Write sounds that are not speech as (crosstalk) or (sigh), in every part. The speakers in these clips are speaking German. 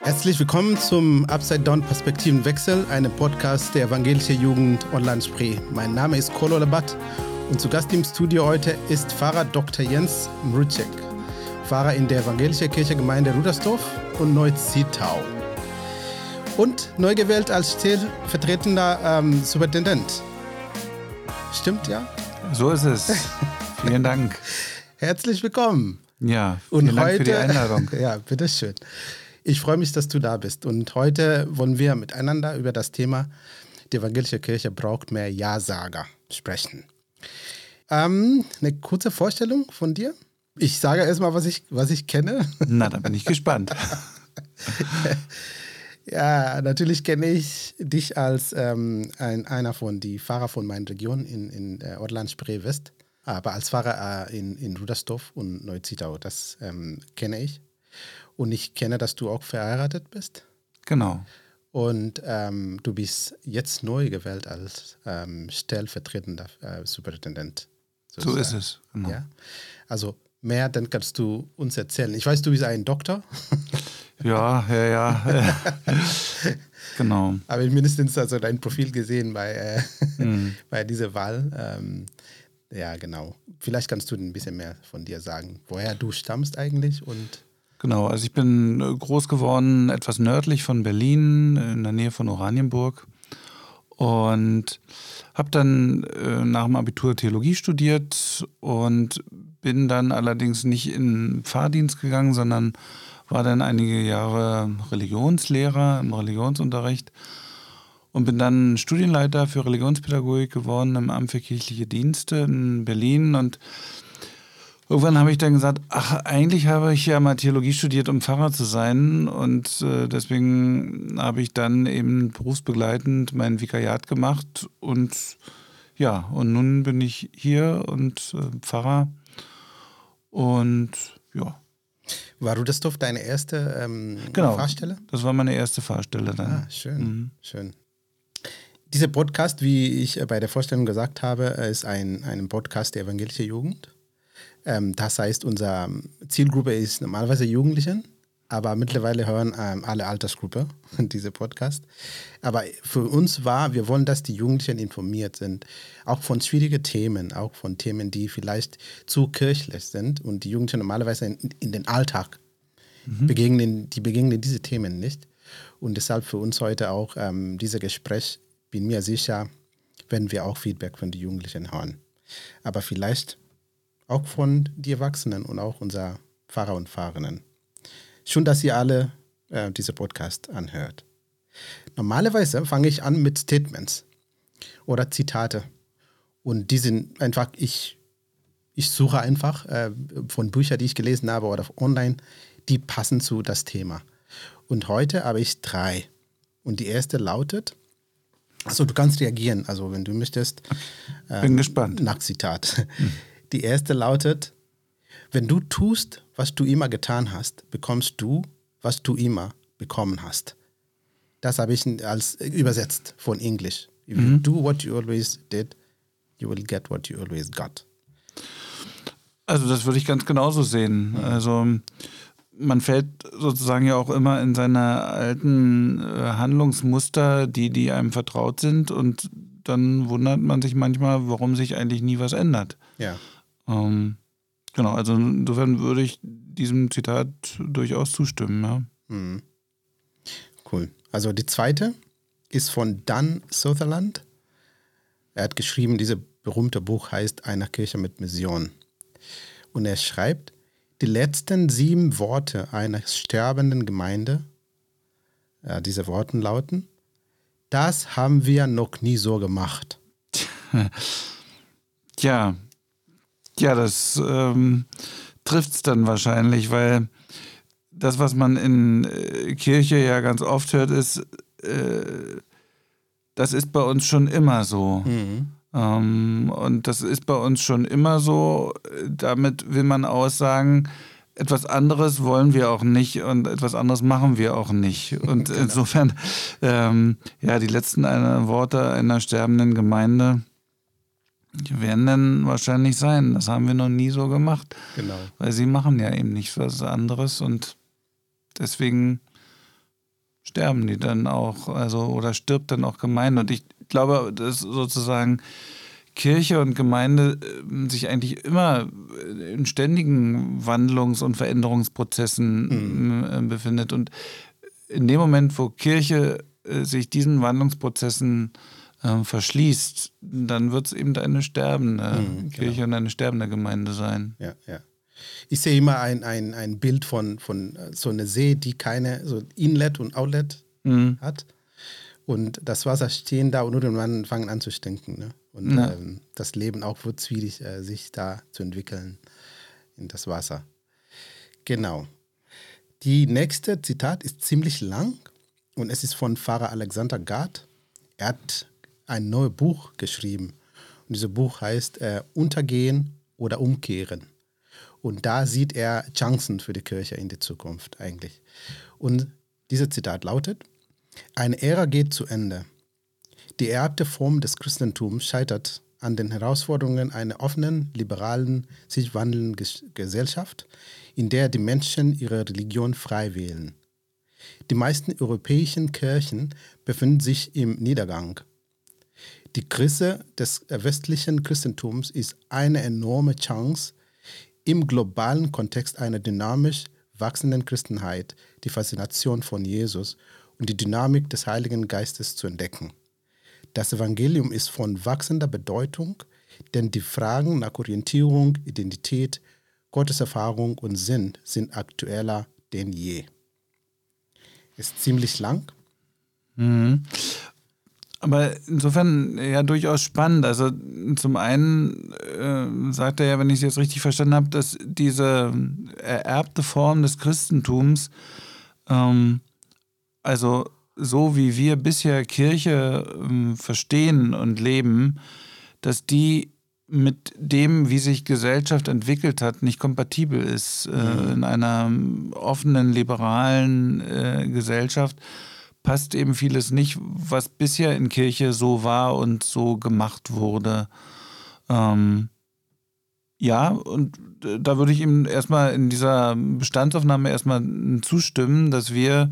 Herzlich willkommen zum Upside Down Perspektivenwechsel, einem Podcast der Evangelische Jugend Online Spree. Mein Name ist Kolo Labat und zu Gast im Studio heute ist Pfarrer Dr. Jens Mrucek, Pfarrer in der Evangelischen Kirchengemeinde Rudersdorf und Neu-Zietau. Und neu gewählt als stellvertretender ähm, Superintendent. Stimmt, ja? So ist es. (laughs) Vielen Dank. Herzlich willkommen. Ja, vielen und Dank heute, für die Einladung. (laughs) Ja, bitteschön. Ich freue mich, dass du da bist. Und heute wollen wir miteinander über das Thema, die evangelische Kirche braucht mehr Ja-Sager sprechen. Ähm, eine kurze Vorstellung von dir. Ich sage erstmal, was ich, was ich kenne. Na, da bin ich gespannt. (laughs) ja, natürlich kenne ich dich als ähm, ein, einer von den Fahrer von meiner Region in, in äh, Orland Spree West, aber als Fahrer äh, in, in Rudersdorf und Neuzietau. Das ähm, kenne ich. Und ich kenne, dass du auch verheiratet bist. Genau. Und ähm, du bist jetzt neu gewählt als ähm, stellvertretender äh, Superintendent. Sozusagen. So ist es. Genau. Ja? Also mehr, dann kannst du uns erzählen. Ich weiß, du bist ein Doktor. (laughs) ja, ja, ja. (laughs) genau. Aber mindestens also dein Profil gesehen bei, äh, mhm. (laughs) bei dieser Wahl. Ähm, ja, genau. Vielleicht kannst du ein bisschen mehr von dir sagen, woher du stammst eigentlich und Genau, also ich bin äh, groß geworden etwas nördlich von Berlin, in der Nähe von Oranienburg. Und habe dann äh, nach dem Abitur Theologie studiert und bin dann allerdings nicht in Fahrdienst gegangen, sondern war dann einige Jahre Religionslehrer im Religionsunterricht und bin dann Studienleiter für Religionspädagogik geworden im Amt für kirchliche Dienste in Berlin und Irgendwann habe ich dann gesagt, ach, eigentlich habe ich ja mal Theologie studiert, um Pfarrer zu sein. Und äh, deswegen habe ich dann eben berufsbegleitend mein Vikariat gemacht. Und ja, und nun bin ich hier und äh, Pfarrer. Und ja. War Rudersdorf deine erste ähm, genau, Fahrstelle? Das war meine erste Fahrstelle dann. Ah, schön, mhm. schön. Dieser Podcast, wie ich bei der Vorstellung gesagt habe, ist ein, ein Podcast der evangelischen Jugend. Ähm, das heißt, unsere Zielgruppe ist normalerweise Jugendlichen, aber mittlerweile hören ähm, alle Altersgruppe (laughs) diese Podcast. Aber für uns war, wir wollen, dass die Jugendlichen informiert sind, auch von schwierigen Themen, auch von Themen, die vielleicht zu kirchlich sind und die Jugendlichen normalerweise in, in den Alltag mhm. begegnen, die begegnen diese Themen nicht. Und deshalb für uns heute auch ähm, dieses Gespräch, bin mir sicher, werden wir auch Feedback von den Jugendlichen hören. Aber vielleicht auch von den Erwachsenen und auch unser Fahrer und Fahrerinnen. Schön, dass ihr alle äh, diese Podcast anhört. Normalerweise fange ich an mit Statements oder Zitate. Und die sind einfach, ich, ich suche einfach äh, von Büchern, die ich gelesen habe oder online, die passen zu das Thema. Und heute habe ich drei. Und die erste lautet, also du kannst reagieren, also wenn du möchtest. Ähm, Bin gespannt. Nach Zitat. Hm. Die erste lautet, wenn du tust, was du immer getan hast, bekommst du, was du immer bekommen hast. Das habe ich als übersetzt von Englisch. If mhm. you do what you always did, you will get what you always got. Also das würde ich ganz genauso sehen. Mhm. Also man fällt sozusagen ja auch immer in seine alten äh, Handlungsmuster, die, die einem vertraut sind und dann wundert man sich manchmal, warum sich eigentlich nie was ändert. Ja. Ähm, genau, also insofern würde ich diesem Zitat durchaus zustimmen, ja. Mhm. Cool. Also die zweite ist von Dan Sutherland. Er hat geschrieben, dieses berühmte Buch heißt Einer Kirche mit Mission. Und er schreibt, die letzten sieben Worte einer sterbenden Gemeinde, ja, diese Worte lauten, das haben wir noch nie so gemacht. (laughs) Tja, ja, das ähm, trifft es dann wahrscheinlich, weil das, was man in äh, Kirche ja ganz oft hört, ist, äh, das ist bei uns schon immer so. Mhm. Ähm, und das ist bei uns schon immer so. Damit will man aussagen, etwas anderes wollen wir auch nicht und etwas anderes machen wir auch nicht. (laughs) Und genau. insofern, ähm, ja, die letzten Worte einer sterbenden Gemeinde werden dann wahrscheinlich sein. Das haben wir noch nie so gemacht. Genau. Weil sie machen ja eben nicht was anderes und deswegen sterben die dann auch, also oder stirbt dann auch Gemeinde. Und ich glaube, dass sozusagen Kirche und Gemeinde äh, sich eigentlich immer in ständigen Wandlungs- und Veränderungsprozessen mhm. befindet. Und in dem Moment, wo Kirche äh, sich diesen Wandlungsprozessen äh, verschließt, dann wird es eben eine sterbende mhm, Kirche genau. und eine sterbende Gemeinde sein. Ja, ja. Ich sehe immer ein, ein, ein Bild von, von so einer See, die keine so Inlet und Outlet mhm. hat. Und das Wasser stehen da und nur irgendwann fangen an zu stinken. Ne? Und ja. ähm, das Leben auch wird schwierig, äh, sich da zu entwickeln in das Wasser. Genau. Die nächste Zitat ist ziemlich lang und es ist von Pfarrer Alexander Gard. Er hat ein neues Buch geschrieben. Und dieses Buch heißt äh, Untergehen oder Umkehren. Und da sieht er Chancen für die Kirche in die Zukunft eigentlich. Und dieses Zitat lautet, eine Ära geht zu Ende. Die ererbte Form des Christentums scheitert an den Herausforderungen einer offenen, liberalen, sich wandelnden Gesellschaft, in der die Menschen ihre Religion frei wählen. Die meisten europäischen Kirchen befinden sich im Niedergang. Die Krise des westlichen Christentums ist eine enorme Chance, im globalen Kontext einer dynamisch wachsenden Christenheit die Faszination von Jesus und die Dynamik des Heiligen Geistes zu entdecken. Das Evangelium ist von wachsender Bedeutung, denn die Fragen nach Orientierung, Identität, Gotteserfahrung und Sinn sind aktueller denn je. Ist ziemlich lang. Mhm. Aber insofern ja durchaus spannend. Also zum einen äh, sagt er ja, wenn ich es jetzt richtig verstanden habe, dass diese ererbte Form des Christentums, ähm, also so wie wir bisher Kirche ähm, verstehen und leben, dass die mit dem, wie sich Gesellschaft entwickelt hat, nicht kompatibel ist. Äh, mhm. in einer offenen, liberalen äh, Gesellschaft passt eben vieles nicht, was bisher in Kirche so war und so gemacht wurde. Ähm, ja, und äh, da würde ich ihm erstmal in dieser Bestandsaufnahme erstmal zustimmen, dass wir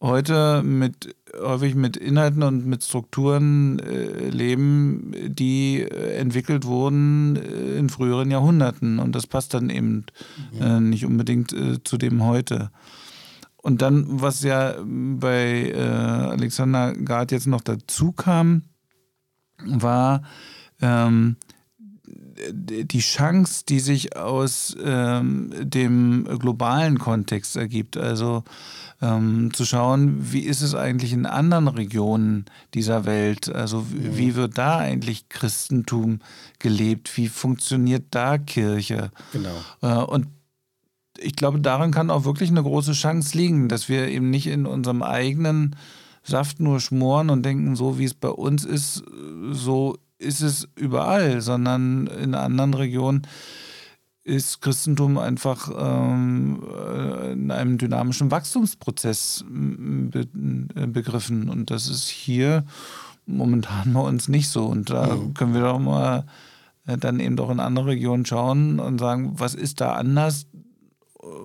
heute mit häufig mit Inhalten und mit Strukturen äh, leben, die äh, entwickelt wurden äh, in früheren Jahrhunderten. Und das passt dann eben äh, nicht unbedingt äh, zu dem heute. Und dann, was ja bei äh, Alexander Gard jetzt noch dazu kam, war, ähm, die Chance, die sich aus ähm, dem globalen Kontext ergibt. Also ähm, zu schauen, wie ist es eigentlich in anderen Regionen dieser Welt? Also wie, wie wird da eigentlich Christentum gelebt? Wie funktioniert da Kirche? Genau. Äh, und ich glaube, daran kann auch wirklich eine große Chance liegen, dass wir eben nicht in unserem eigenen Saft nur schmoren und denken, so wie es bei uns ist, so ist es überall, sondern in anderen Regionen ist Christentum einfach ähm, äh, in einem dynamischen Wachstumsprozess be begriffen. Und das ist hier momentan bei uns nicht so. Und da mhm. können wir doch mal äh, dann eben doch in andere Regionen schauen und sagen, was ist da anders äh,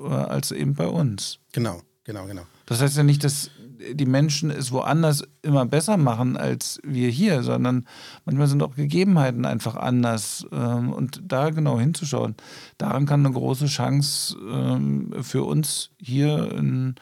als eben bei uns? Genau, genau, genau. Das heißt ja nicht, dass die Menschen es woanders immer besser machen als wir hier, sondern manchmal sind auch Gegebenheiten einfach anders. Ähm, und da genau hinzuschauen, daran kann eine große Chance ähm, für uns hier in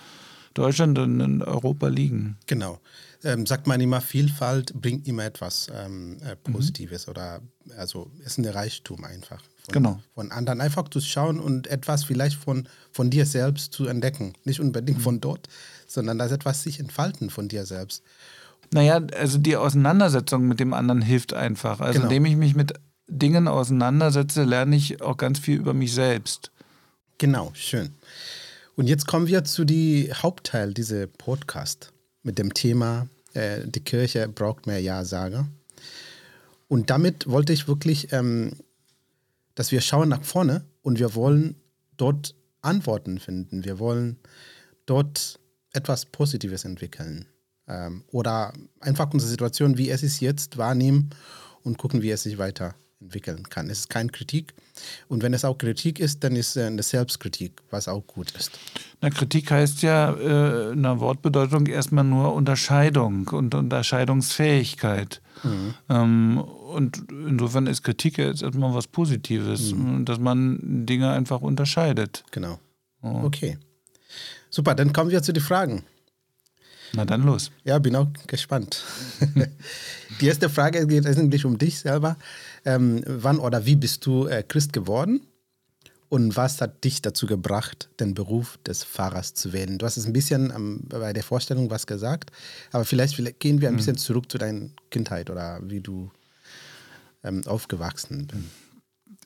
Deutschland und in Europa liegen. Genau. Ähm, sagt man immer, Vielfalt bringt immer etwas ähm, äh, Positives mhm. oder also ist ein Reichtum einfach. Von, genau. Von anderen einfach zu schauen und etwas vielleicht von, von dir selbst zu entdecken. Nicht unbedingt mhm. von dort, sondern dass etwas sich entfalten von dir selbst. Naja, also die Auseinandersetzung mit dem anderen hilft einfach. Also genau. indem ich mich mit Dingen auseinandersetze, lerne ich auch ganz viel über mich selbst. Genau, schön. Und jetzt kommen wir zu dem Hauptteil dieser Podcast mit dem Thema äh, Die Kirche braucht mehr Ja-Sager. Und damit wollte ich wirklich, ähm, dass wir schauen nach vorne und wir wollen dort Antworten finden. Wir wollen dort etwas Positives entwickeln. Ähm, oder einfach unsere Situation, wie es ist jetzt, wahrnehmen und gucken, wie es sich weiterentwickeln kann. Es ist keine Kritik. Und wenn es auch Kritik ist, dann ist es eine Selbstkritik, was auch gut ist. Na, Kritik heißt ja äh, in der Wortbedeutung erstmal nur Unterscheidung und Unterscheidungsfähigkeit. Mhm. Ähm, und insofern ist Kritik ja jetzt erstmal was Positives, mhm. dass man Dinge einfach unterscheidet. Genau. Oh. Okay. Super, dann kommen wir zu den Fragen. Na dann los. Ja, bin auch gespannt. (laughs) Die erste Frage geht eigentlich um dich selber. Ähm, wann oder wie bist du äh, Christ geworden? Und was hat dich dazu gebracht, den Beruf des Pfarrers zu wählen? Du hast es ein bisschen ähm, bei der Vorstellung was gesagt, aber vielleicht, vielleicht gehen wir ein mhm. bisschen zurück zu deiner Kindheit oder wie du ähm, aufgewachsen bist.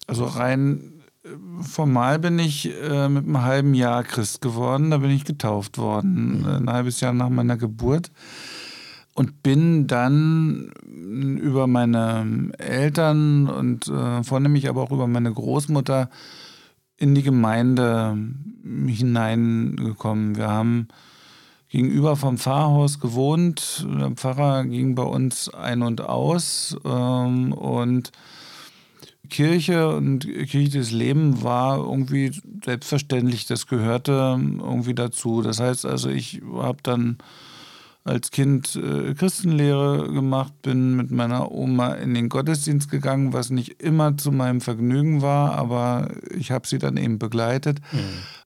Also rein formal bin ich äh, mit einem halben Jahr Christ geworden. Da bin ich getauft worden, mhm. ein halbes Jahr nach meiner Geburt. Und bin dann über meine Eltern und äh, vornehmlich aber auch über meine Großmutter in die Gemeinde hineingekommen. Wir haben gegenüber vom Pfarrhaus gewohnt. Der Pfarrer ging bei uns ein und aus ähm, und Kirche und kirchliches Leben war irgendwie selbstverständlich, das gehörte irgendwie dazu. Das heißt also, ich habe dann als Kind äh, Christenlehre gemacht, bin mit meiner Oma in den Gottesdienst gegangen, was nicht immer zu meinem Vergnügen war, aber ich habe sie dann eben begleitet mhm.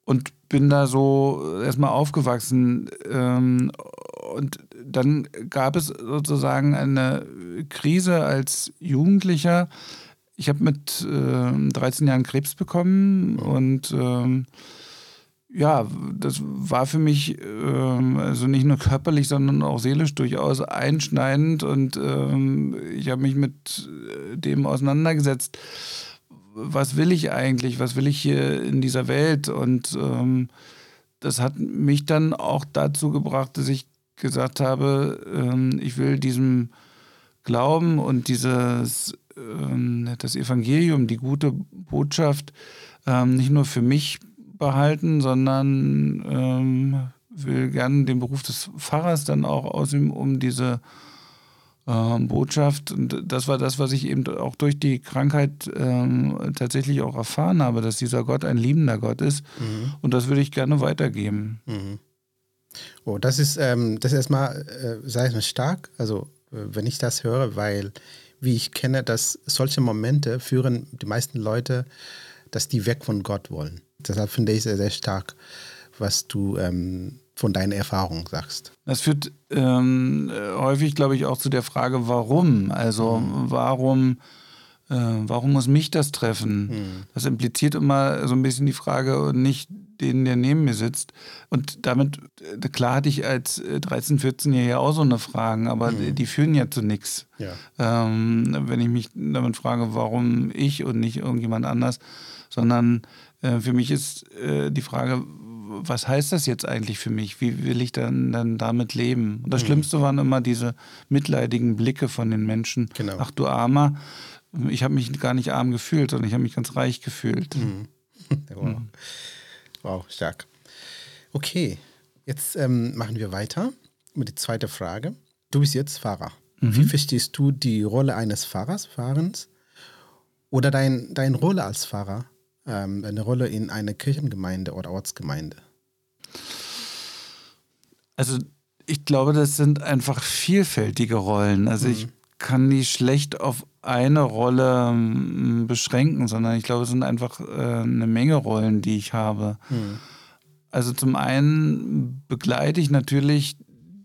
und bin da so erstmal aufgewachsen. Ähm, und dann gab es sozusagen eine Krise als Jugendlicher, ich habe mit äh, 13 Jahren Krebs bekommen und ähm, ja, das war für mich ähm, also nicht nur körperlich, sondern auch seelisch durchaus einschneidend und ähm, ich habe mich mit äh, dem auseinandergesetzt. Was will ich eigentlich? Was will ich hier in dieser Welt? Und ähm, das hat mich dann auch dazu gebracht, dass ich gesagt habe, ähm, ich will diesem Glauben und dieses ähm, das Evangelium, die gute Botschaft ähm, nicht nur für mich behalten, sondern ähm, will gerne den Beruf des Pfarrers dann auch ausüben, um diese Botschaft, und das war das, was ich eben auch durch die Krankheit ähm, tatsächlich auch erfahren habe, dass dieser Gott ein liebender Gott ist. Mhm. Und das würde ich gerne weitergeben. Mhm. Oh, das ist, ähm, das ist erstmal, äh, sei es stark, also äh, wenn ich das höre, weil wie ich kenne, dass solche Momente führen die meisten Leute, dass die weg von Gott wollen. Deshalb finde ich sehr, sehr stark, was du ähm, von deinen Erfahrungen sagst. Das führt ähm, häufig, glaube ich, auch zu der Frage, warum? Also mhm. warum, äh, warum muss mich das treffen? Mhm. Das impliziert immer so ein bisschen die Frage und nicht den, der neben mir sitzt. Und damit, äh, klar hatte ich als 13-, äh, 14-Jähriger auch so eine Fragen, aber mhm. die führen ja zu nichts. Ja. Ähm, wenn ich mich damit frage, warum ich und nicht irgendjemand anders, sondern äh, für mich ist äh, die Frage, was heißt das jetzt eigentlich für mich? Wie will ich dann, dann damit leben? Und das mhm. Schlimmste waren immer diese mitleidigen Blicke von den Menschen. Genau. Ach du Armer. Ich habe mich gar nicht arm gefühlt, sondern ich habe mich ganz reich gefühlt. Mhm. (laughs) wow. Mhm. wow, stark. Okay, jetzt ähm, machen wir weiter mit der zweiten Frage. Du bist jetzt Fahrer. Mhm. Wie verstehst du die Rolle eines Fahrers, Fahrens oder dein, deine Rolle als Fahrer, ähm, eine Rolle in einer Kirchengemeinde oder Ortsgemeinde? Also ich glaube, das sind einfach vielfältige Rollen. Also mhm. ich kann die schlecht auf eine Rolle ähm, beschränken, sondern ich glaube, es sind einfach äh, eine Menge Rollen, die ich habe. Mhm. Also zum einen begleite ich natürlich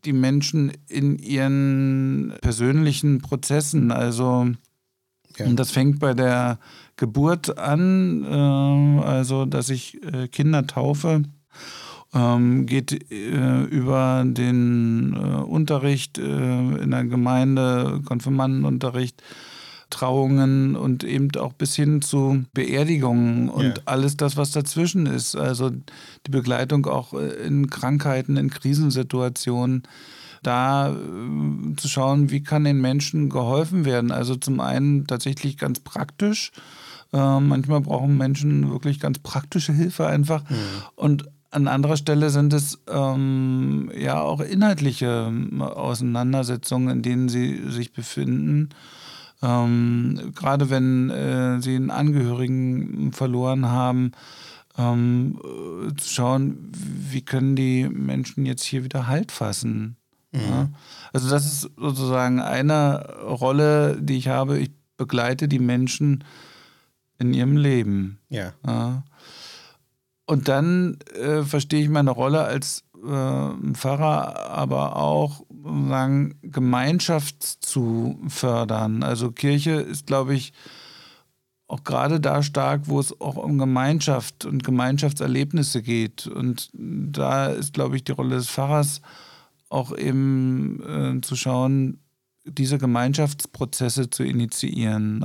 die Menschen in ihren persönlichen Prozessen. Also ja. und das fängt bei der Geburt an, äh, also dass ich äh, Kinder taufe, ähm, geht äh, über den äh, Unterricht äh, in der Gemeinde, Konfirmandenunterricht, Trauungen und eben auch bis hin zu Beerdigungen und yeah. alles das, was dazwischen ist. Also die Begleitung auch äh, in Krankheiten, in Krisensituationen. Da äh, zu schauen, wie kann den Menschen geholfen werden. Also zum einen tatsächlich ganz praktisch, Äh, manchmal brauchen Menschen wirklich ganz praktische Hilfe einfach. Mhm. Und an anderer Stelle sind es ähm, ja auch inhaltliche Auseinandersetzungen, in denen sie sich befinden. Ähm, gerade wenn äh, sie einen Angehörigen verloren haben, ähm, äh, zu schauen, wie können die Menschen jetzt hier wieder Halt fassen. Mhm. Ja? Also das ist sozusagen eine Rolle, die ich habe. Ich begleite die Menschen in ihrem Leben. Ja. ja. Und dann äh, verstehe ich meine Rolle als äh, Pfarrer aber auch, sagen, Gemeinschaft zu fördern. Also Kirche ist, glaube ich, auch gerade da stark, wo es auch um Gemeinschaft und Gemeinschaftserlebnisse geht. Und da ist, glaube ich, die Rolle des Pfarrers auch eben äh, zu schauen, diese Gemeinschaftsprozesse zu initiieren. Mhm.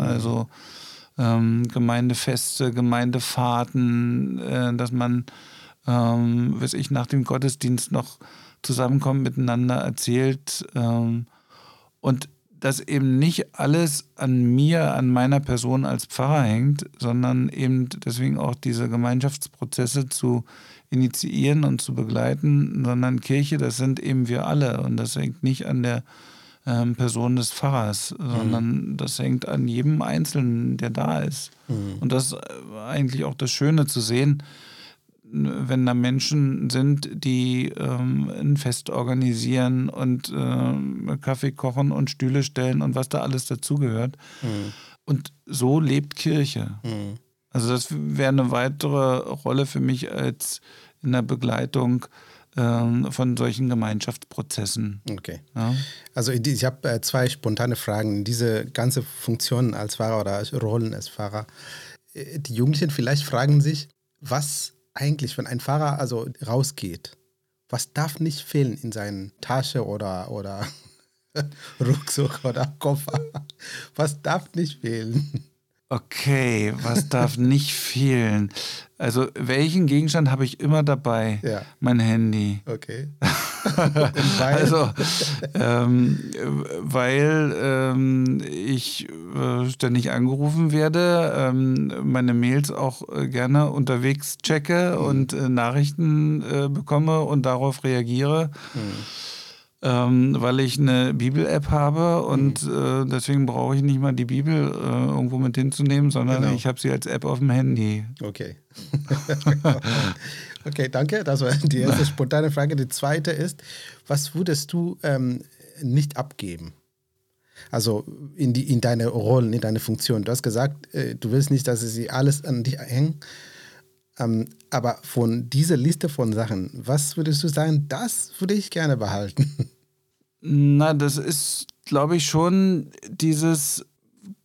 Ähm, Gemeindefeste, Gemeindefahrten, äh, dass man, ähm, weiß ich, nach dem Gottesdienst noch zusammenkommt, miteinander erzählt. Ähm, und dass eben nicht alles an mir, an meiner Person als Pfarrer hängt, sondern eben deswegen auch diese Gemeinschaftsprozesse zu initiieren und zu begleiten, sondern Kirche, das sind eben wir alle und das hängt nicht an der ähm, Person des Pfarrers, sondern mhm. das hängt an jedem Einzelnen, der da ist. Mhm. Und das ist eigentlich auch das Schöne zu sehen, wenn da Menschen sind, die ähm, ein Fest organisieren und ähm, Kaffee kochen und Stühle stellen und was da alles dazugehört. Mhm. Und so lebt Kirche. Mhm. Also das wäre eine weitere Rolle für mich als in der Begleitung ähm, von solchen Gemeinschaftsprozessen. Okay. Ja? Also ich habe äh, zwei spontane Fragen. Diese ganze Funktion als Fahrer oder Rollen als Fahrer. Äh, die Jugendlichen vielleicht fragen sich, was eigentlich, wenn ein Fahrer also rausgeht, was darf nicht fehlen in seiner Tasche oder, oder (laughs) Rucksack oder Koffer? Was darf nicht fehlen? Okay, was darf nicht fehlen? Also, welchen Gegenstand habe ich immer dabei? Ja. Mein Handy. Okay. (laughs) also, ähm, weil ähm, ich äh, ständig angerufen werde, ähm, meine Mails auch äh, gerne unterwegs checke mhm. und äh, Nachrichten äh, bekomme und darauf reagiere. Mhm ähm, weil ich eine Bibel-App habe und mhm. äh, deswegen brauche ich nicht mal die Bibel äh, irgendwo mit hinzunehmen, sondern genau. ich habe sie als App auf dem Handy. Okay. (laughs) okay, danke. Das war die erste (laughs) spontane Frage. Die zweite ist, was würdest du ähm, nicht abgeben? Also in, die, in deine Rollen, in deine Funktion. Du hast gesagt, äh, du willst nicht, dass sie alles an dich hängen. Ähm, aber von dieser Liste von Sachen, was würdest du sagen, das würde ich gerne behalten? Na, das ist, glaube ich, schon dieses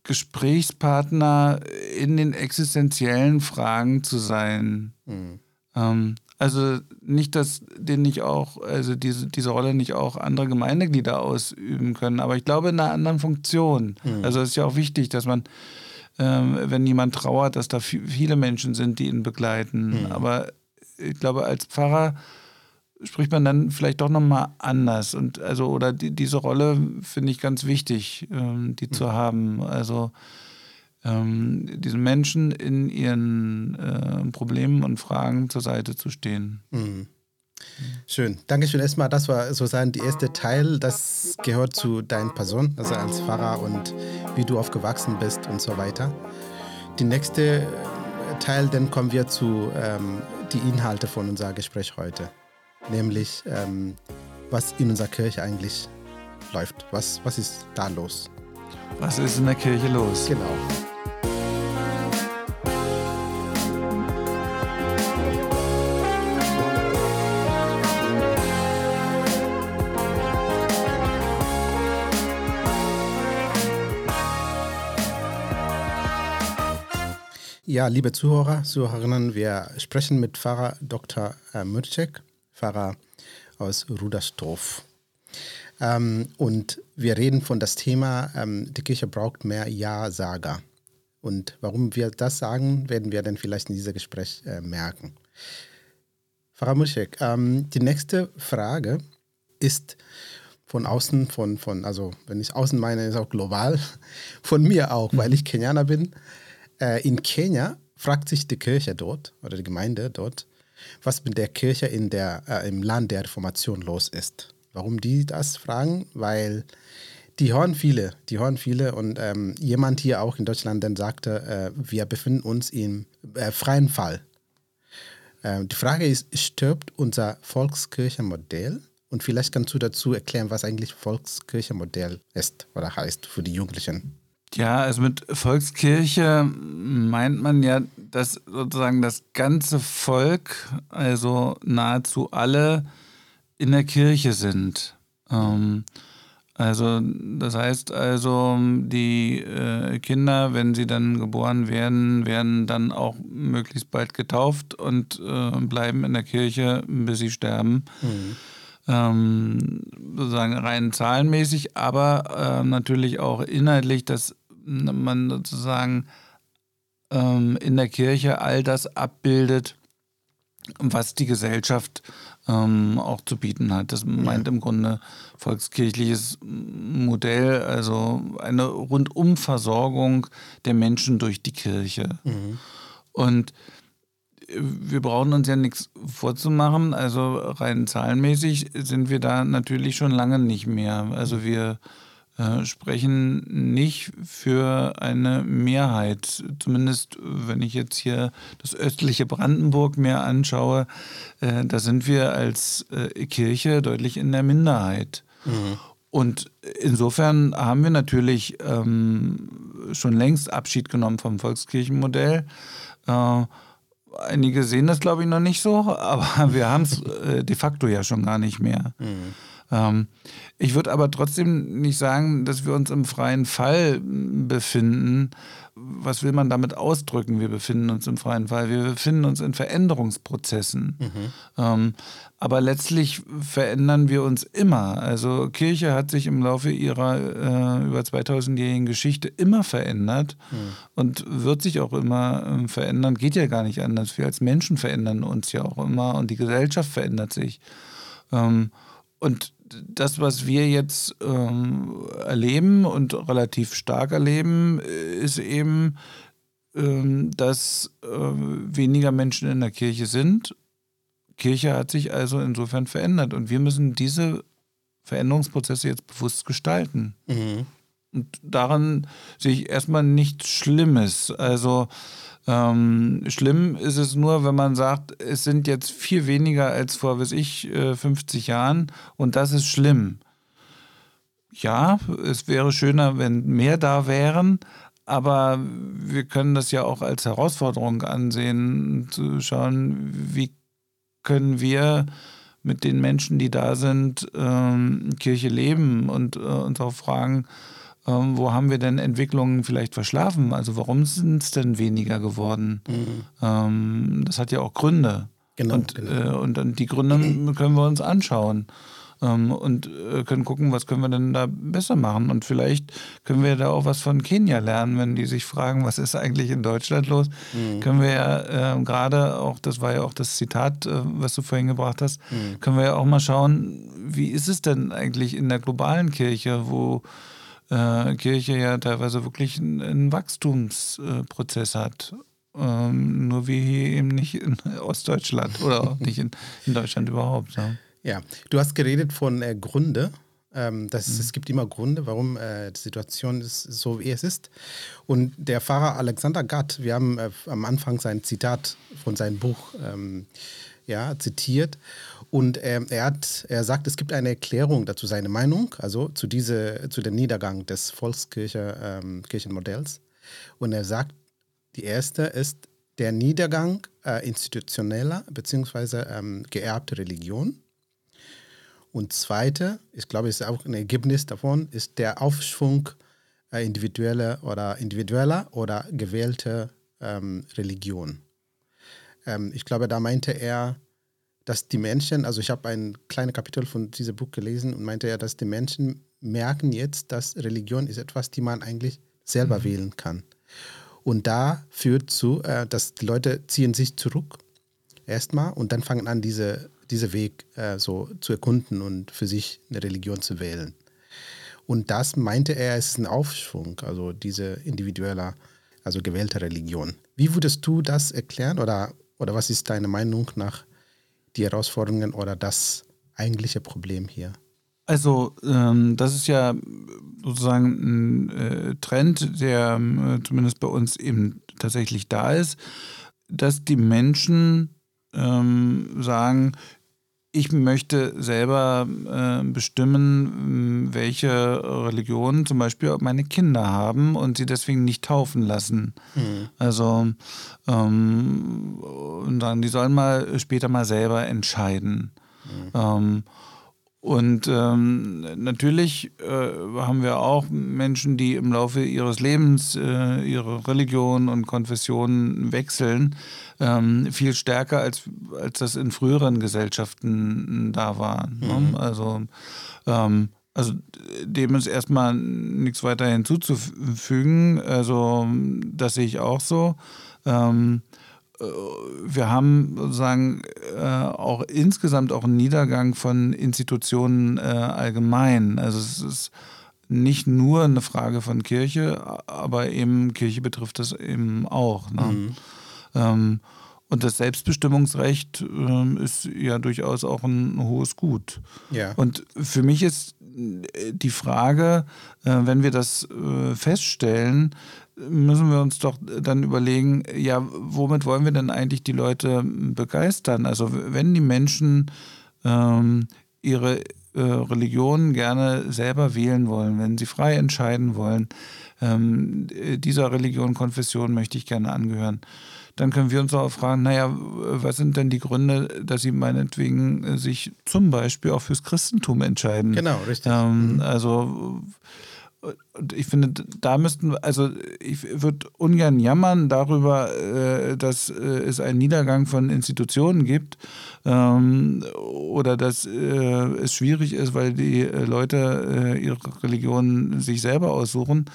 Gesprächspartner in den existenziellen Fragen zu sein. Mhm. Ähm, also nicht, dass den nicht auch, also diese, diese Rolle nicht auch andere Gemeindeglieder ausüben können, aber ich glaube in einer anderen Funktion. Mhm. Also es ist ja auch wichtig, dass man ähm, wenn jemand trauert, dass da viele Menschen sind, die ihn begleiten. Mhm. Aber ich glaube, als Pfarrer spricht man dann vielleicht doch nochmal anders. Und also, oder die, diese Rolle finde ich ganz wichtig, ähm, die mhm. zu haben. Also ähm, diesen Menschen in ihren äh, Problemen und Fragen zur Seite zu stehen. Mhm. Schön. Dankeschön erstmal. Das war sozusagen der erste Teil. Das gehört zu deiner Person, also als Pfarrer und wie du aufgewachsen bist und so weiter. Die nächste äh, Teil, dann kommen wir zu ähm, die Inhalte von unserem Gespräch heute. Nämlich, ähm, was in unserer Kirche eigentlich läuft. Was, was ist da los? Was ist in der Kirche los? Genau. Ja, liebe Zuhörer, Zuhörerinnen, wir sprechen mit Pfarrer Dr. Äh, Mürcek, Pfarrer aus Rudersdorf. Ähm, und wir reden von das Thema, ähm, die Kirche braucht mehr Ja-Sager. Und warum wir das sagen, werden wir dann vielleicht in diesem Gespräch äh, merken. Pfarrer Mürcek, ähm, die nächste Frage ist von außen, von, von, also wenn ich außen meine, ist auch global, (laughs) von mir auch, weil ich Kenianer bin. Äh, in Kenia fragt sich die Kirche dort oder die Gemeinde dort, was mit der Kirche in der, äh, im Land der Reformation los ist. Warum die das fragen? Weil die hören viele, die hören viele und ähm, jemand hier auch in Deutschland dann sagte, äh, wir befinden uns im äh, freien Fall. Äh, die Frage ist, stirbt unser Volkskirchenmodell? Und vielleicht kannst du dazu erklären, was eigentlich Volkskirchenmodell ist oder heißt für die Jugendlichen. Ja, also mit Volkskirche meint man ja, dass sozusagen das ganze Volk, also nahezu alle, in der Kirche sind. Ähm, also das heißt also, die äh, Kinder, wenn sie dann geboren werden, werden dann auch möglichst bald getauft und äh, bleiben in der Kirche, bis sie sterben. Mhm. Ähm, sozusagen rein zahlenmäßig, aber äh, natürlich auch inhaltlich, dass man sozusagen ähm, in der Kirche all das abbildet, was die Gesellschaft ähm, auch zu bieten hat. Das meint ja. im Grunde volkskirchliches Modell, also eine Rundumversorgung der Menschen durch die Kirche. Mhm. Und wir brauchen uns ja nichts vorzumachen. Also rein zahlenmäßig sind wir da natürlich schon lange nicht mehr. Also wir äh, sprechen nicht für eine Mehrheit. Zumindest wenn ich jetzt hier das östliche Brandenburg mir anschaue, äh, da sind wir als äh, Kirche deutlich in der Minderheit. Mhm. Und insofern haben wir natürlich ähm, schon längst Abschied genommen vom Volkskirchenmodell. Äh, einige sehen das, glaube ich, noch nicht so, (laughs) aber wir haben es äh, de facto ja schon gar nicht mehr. Mhm. Ähm, ich würde aber trotzdem nicht sagen, dass wir uns im freien Fall befinden. Was will man damit ausdrücken? Wir befinden uns im freien Fall. Wir befinden uns in Veränderungsprozessen. Mhm. Ähm, aber letztlich verändern wir uns immer. Also Kirche hat sich im Laufe ihrer äh, über 2000-jährigen Geschichte immer verändert mhm. und wird sich auch immer äh, verändern. Geht ja gar nicht anders. Wir als Menschen verändern uns ja auch immer und die Gesellschaft verändert sich. Ähm, und das, was wir jetzt ähm, erleben und relativ stark erleben, ist eben, ähm, dass äh, weniger Menschen in der Kirche sind. Kirche hat sich also insofern verändert und wir müssen diese Veränderungsprozesse jetzt bewusst gestalten. Mhm. Und daran sehe ich erstmal nichts Schlimmes. Also ähm, schlimm ist es nur, wenn man sagt, es sind jetzt viel weniger als vor, weiß ich, 50 äh, Jahren und das ist schlimm. Ja, es wäre schöner, wenn mehr da wären, aber wir können das ja auch als Herausforderung ansehen, zu schauen, wie können wir mit den Menschen, die da sind, ähm, Kirche leben und äh, uns auch fragen, ähm, wo haben wir denn Entwicklungen vielleicht verschlafen? Also warum sind es denn weniger geworden? Mhm. Ähm, das hat ja auch Gründe. Genau, und, genau. Äh, und, und, die Gründe können wir uns anschauen ähm, und äh, können gucken, was können wir denn da besser machen. Und vielleicht können wir da auch was von Kenia lernen, wenn die sich fragen, was ist eigentlich in Deutschland los. Mhm. Können wir ja äh, gerade auch, das war ja auch das Zitat, äh, was du vorhin gebracht hast, mhm. können wir ja auch mal schauen, wie ist es denn eigentlich in der globalen Kirche, wo äh, Kirche ja teilweise wirklich einen, einen Wachstumsprozess hat. Ähm, nur wir hier eben nicht in (laughs) Ostdeutschland oder auch nicht in, in Deutschland überhaupt. Ja. ja, du hast geredet von äh, Gründe. Ähm, das, mhm. Es gibt immer Gründe, warum äh, die Situation ist so, wie es ist. Und der Pfarrer Alexander Gatt, wir haben äh, am Anfang sein Zitat von seinem Buch ähm, ja, zitiert. Und ähm, er, hat, er sagt, es gibt eine Erklärung dazu, seine Meinung, also zu, diese, zu dem Niedergang des Volkskirchenmodells. Ähm, Und er sagt, die erste ist der Niedergang äh, institutioneller bzw. Ähm, geerbter Religion. Und zweite, ich glaube, ist auch ein Ergebnis davon, ist der Aufschwung äh, individueller oder individueller oder gewählter ähm, Religion. Ähm, ich glaube, da meinte er, dass die Menschen, also ich habe ein kleines Kapitel von diesem Buch gelesen und meinte er, dass die Menschen merken jetzt, dass Religion ist etwas, die man eigentlich selber mhm. wählen kann. Und da führt zu, äh, dass die Leute ziehen sich zurück erstmal und dann fangen an, diese, diese Weg äh, so zu erkunden und für sich eine Religion zu wählen. Und das meinte er, ist ein Aufschwung, also diese individuelle also gewählte Religion. Wie würdest du das erklären oder, oder was ist deine Meinung nach die Herausforderungen oder das eigentliche Problem hier? Also ähm, das ist ja sozusagen ein äh, Trend, der äh, zumindest bei uns eben tatsächlich da ist, dass die Menschen ähm, sagen, ich möchte selber äh, bestimmen, welche Religion zum Beispiel meine Kinder haben und sie deswegen nicht taufen lassen. Mhm. Also ähm, und dann, die sollen mal später mal selber entscheiden. Mhm. Ähm, und ähm, natürlich äh, haben wir auch Menschen, die im Laufe ihres Lebens äh, ihre Religion und Konfession wechseln, ähm, viel stärker als, als das in früheren Gesellschaften da war. Ne? Mhm. Also, ähm, also dem ist erstmal nichts weiter hinzuzufügen. Also das sehe ich auch so. Ähm, äh, wir haben sozusagen äh, auch insgesamt auch einen Niedergang von Institutionen äh, allgemein. Also es ist nicht nur eine Frage von Kirche, aber eben Kirche betrifft das eben auch. Ne? Mhm. Ähm, und das Selbstbestimmungsrecht äh, ist ja durchaus auch ein hohes Gut. Ja. Und für mich ist die Frage, äh, wenn wir das äh, feststellen, müssen wir uns doch dann überlegen, ja, womit wollen wir denn eigentlich die Leute begeistern? Also wenn die Menschen ähm, ihre äh, Religion gerne selber wählen wollen, wenn sie frei entscheiden wollen, ähm, dieser Religion, Konfession möchte ich gerne angehören, dann können wir uns auch fragen, naja, was sind denn die Gründe, dass sie meinetwegen sich zum Beispiel auch fürs Christentum entscheiden? Genau, richtig. Ähm, mhm. also und ich finde, da müssten, also ich würde ungern jammern darüber, äh, dass äh, es einen Niedergang von Institutionen gibt ähm, oder dass äh, es schwierig ist, weil die Leute ihre Religion sich selber aussuchen,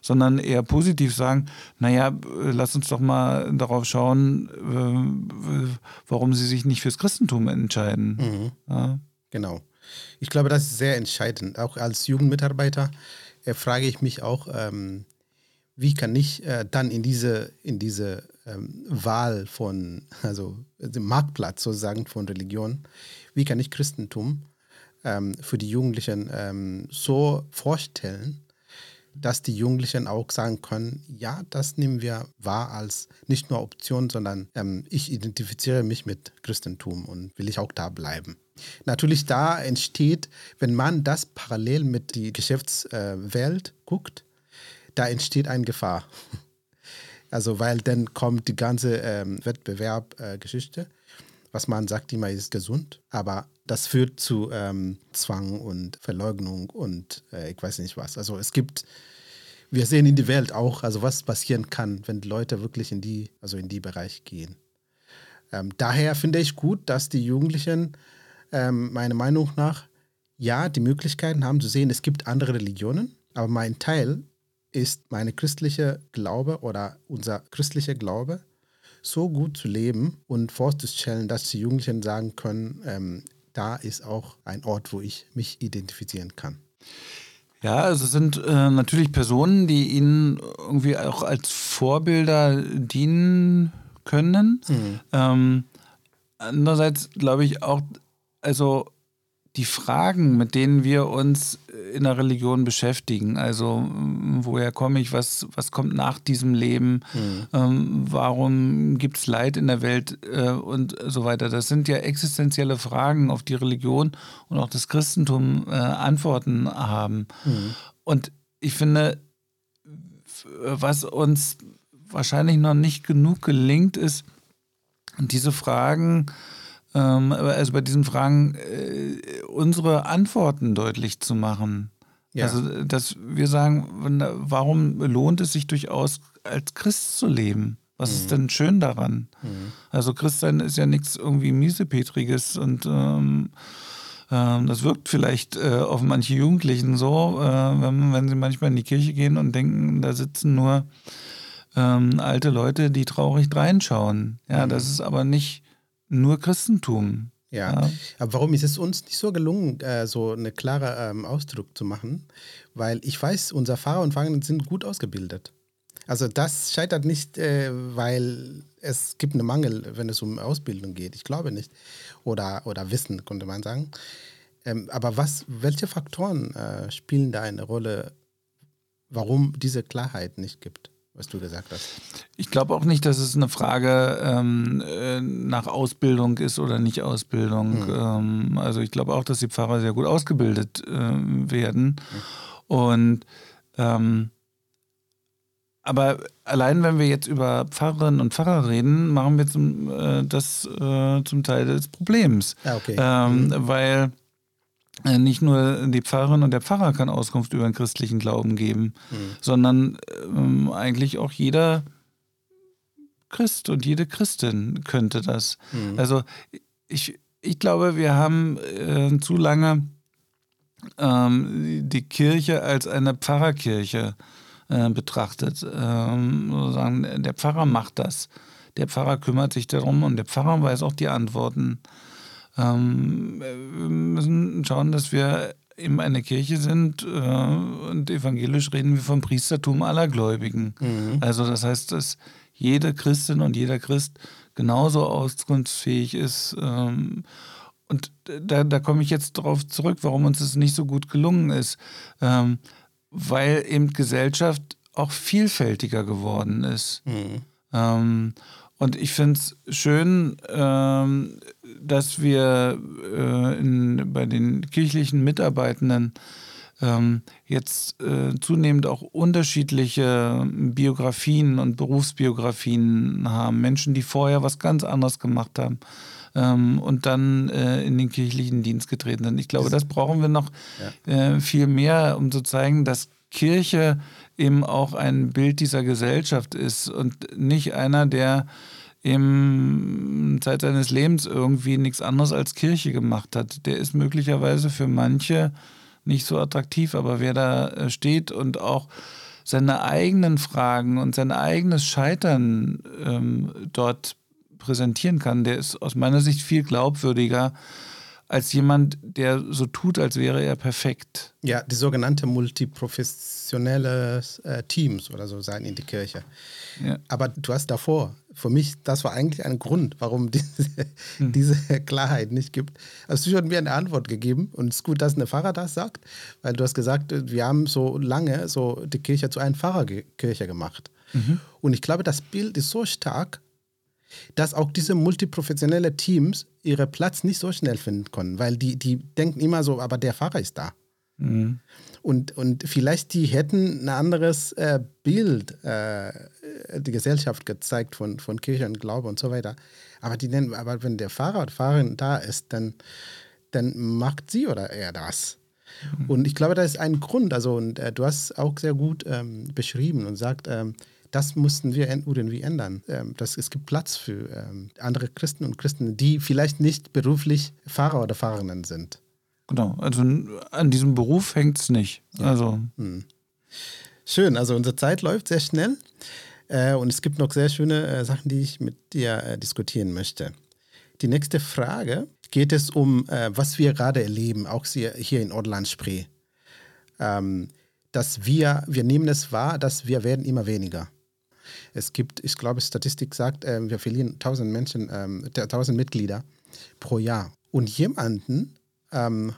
sondern eher positiv sagen, naja, lass uns doch mal darauf schauen, warum sie sich nicht fürs Christentum entscheiden. Mhm. Ja. Genau. Ich glaube, das ist sehr entscheidend, auch als Jugendmitarbeiter äh, frage ich mich auch, ähm, wie kann ich äh, dann in diese, in diese ähm, Wahl von, also dem Marktplatz sozusagen von Religion, wie kann ich Christentum ähm, für die Jugendlichen ähm, so vorstellen, dass die Jugendlichen auch sagen können, ja, das nehmen wir wahr als nicht nur Option, sondern ähm, ich identifiziere mich mit Christentum und will ich auch da bleiben. Natürlich da entsteht, wenn man das parallel mit die Geschäftswelt guckt, da entsteht eine Gefahr. (laughs) Also weil dann kommt die ganze ähm, Wettbewerbgeschichte, äh, was man sagt immer ist gesund, aber das führt zu ähm, Zwang und Verleugnung und äh, ich weiß nicht was. Also es gibt, wir sehen in die Welt auch, also was passieren kann, wenn Leute wirklich in die, also in die Bereich gehen. Ähm, daher finde ich gut, dass die Jugendlichen ähm, meiner Meinung nach, ja, die Möglichkeiten haben zu sehen, es gibt andere Religionen, aber mein Teil ist meine christliche Glaube oder unser christlicher Glaube so gut zu leben und vorzustellen, dass die Jugendlichen sagen können, ähm, da ist auch ein Ort, wo ich mich identifizieren kann. Ja, also es sind äh, natürlich Personen, die ihnen irgendwie auch als Vorbilder dienen können. Mhm. Ähm, andererseits glaube ich auch, also die Fragen, mit denen wir uns in der Religion beschäftigen, also woher komme ich, was, was kommt nach diesem Leben, mhm. ähm, warum gibt es Leid in der Welt äh, und so weiter, das sind ja existenzielle Fragen, auf die Religion und auch das Christentum äh, Antworten haben. Mhm. Und ich finde, was uns wahrscheinlich noch nicht genug gelingt, ist, diese Fragen äh, ähm, also bei diesen Fragen äh, unsere Antworten deutlich zu machen. Ja. Also, dass wir sagen, warum lohnt es sich durchaus als Christ zu leben? Was mhm. ist denn schön daran? Mhm. Also Christsein ist ja nichts irgendwie miesepetriges und ähm, ähm, das wirkt vielleicht äh, auf manche Jugendlichen so, äh, wenn, wenn, sie manchmal in die Kirche gehen und denken, da sitzen nur ähm, alte Leute, die traurig reinschauen. Ja, mhm. das ist aber nicht nur Christentum. Ja. ja. aber warum ist es uns nicht so gelungen, äh, so einen klaren ähm, Ausdruck zu machen? Weil ich weiß, unsere Fahrer und Fahrer sind gut ausgebildet. Also das scheitert nicht, äh, weil es gibt einen Mangel, wenn es um Ausbildung geht. Ich glaube nicht. Oder, oder Wissen, könnte man sagen. Ähm, aber was, welche Faktoren äh, spielen da eine Rolle, warum diese Klarheit nicht gibt? Was du gesagt hast. Ich glaube auch nicht, dass es eine Frage ähm, äh, nach Ausbildung ist oder nicht Ausbildung. Mhm. Ähm, also ich glaube auch, dass die Pfarrer sehr gut ausgebildet äh, werden. Mhm. Und ähm, aber allein wenn wir jetzt über Pfarrerinnen und Pfarrer reden, machen wir zum, äh, das äh, zum Teil des Problems. Ja, okay. Ähm, mhm. Weil nicht nur die Pfarrerin und der Pfarrer kann Auskunft über den christlichen Glauben geben, mhm. sondern ähm, eigentlich auch jeder Christ und jede Christin könnte das. Mhm. Also ich, ich glaube, wir haben äh, zu lange ähm, die Kirche als eine Pfarrerkirche äh, betrachtet. Ähm, sozusagen, der Pfarrer macht das. Der Pfarrer kümmert sich darum und der Pfarrer weiß auch die Antworten. Ähm, wir müssen schauen, dass wir eben eine Kirche sind äh, und evangelisch reden wir vom Priestertum aller Gläubigen. Mhm. Also das heißt, dass jede Christin und jeder Christ genauso auskunftsfähig ist. Ähm, und da, da komme ich jetzt darauf zurück, warum uns das nicht so gut gelungen ist. Ähm, weil eben Gesellschaft auch vielfältiger geworden ist. Mhm. Ähm, und ich finde es schön, ähm, dass wir äh, in, bei den kirchlichen Mitarbeitenden ähm, jetzt äh, zunehmend auch unterschiedliche Biografien und Berufsbiografien haben. Menschen, die vorher was ganz anderes gemacht haben ähm, und dann äh, in den kirchlichen Dienst getreten sind. Ich glaube, das brauchen wir noch ja. äh, viel mehr, um zu zeigen, dass Kirche eben auch ein Bild dieser Gesellschaft ist und nicht einer, der im Zeit seines Lebens irgendwie nichts anderes als Kirche gemacht hat. Der ist möglicherweise für manche nicht so attraktiv, aber wer da äh, steht und auch seine eigenen Fragen und sein eigenes Scheitern ähm, dort präsentieren kann, der ist aus meiner Sicht viel glaubwürdiger als jemand, der so tut, als wäre er perfekt. Ja, die sogenannte multiprofessionelle äh, Teams oder so sein in die Kirche. Ja. Aber du hast davor, für mich, das war eigentlich ein Grund, warum (laughs) diese, hm. diese Klarheit nicht gibt. Hast du schon mir eine Antwort gegeben und es ist gut, dass eine Pfarrer das sagt, weil du hast gesagt, wir haben so lange so die Kirche zu einer Pfarrerkirche gemacht. Mhm. Und ich glaube, das Bild ist so stark, dass auch diese multiprofessionellen Teams ihren Platz nicht so schnell finden können, weil die, die denken immer so, aber der Fahrer ist da. Mhm. Und, und vielleicht die hätten ein anderes äh, Bild äh, die Gesellschaft gezeigt von, von Kirche und Glaube und so weiter. Aber, die nennen, aber wenn der Fahrer oder Fahrerin da ist, dann, dann macht sie oder er das. Mhm. Und ich glaube, das ist ein Grund. Also, und äh, du hast auch sehr gut ähm, beschrieben und sagt, ähm, das mussten wir irgendwie ändern. Ähm, das, es gibt Platz für ähm, andere Christen und Christen, die vielleicht nicht beruflich Fahrer oder Fahrerinnen sind. Genau, also an diesem Beruf hängt es nicht. Ja. Also. Hm. Schön, also unsere Zeit läuft sehr schnell äh, und es gibt noch sehr schöne äh, Sachen, die ich mit dir äh, diskutieren möchte. Die nächste Frage geht es um, äh, was wir gerade erleben, auch hier in Orland-Spree. Ähm, dass wir, wir nehmen es wahr, dass wir werden immer weniger. Es gibt, ich glaube, Statistik sagt, äh, wir verlieren 1000 Menschen, ähm, 1000 Mitglieder pro Jahr. Und jemanden ähm,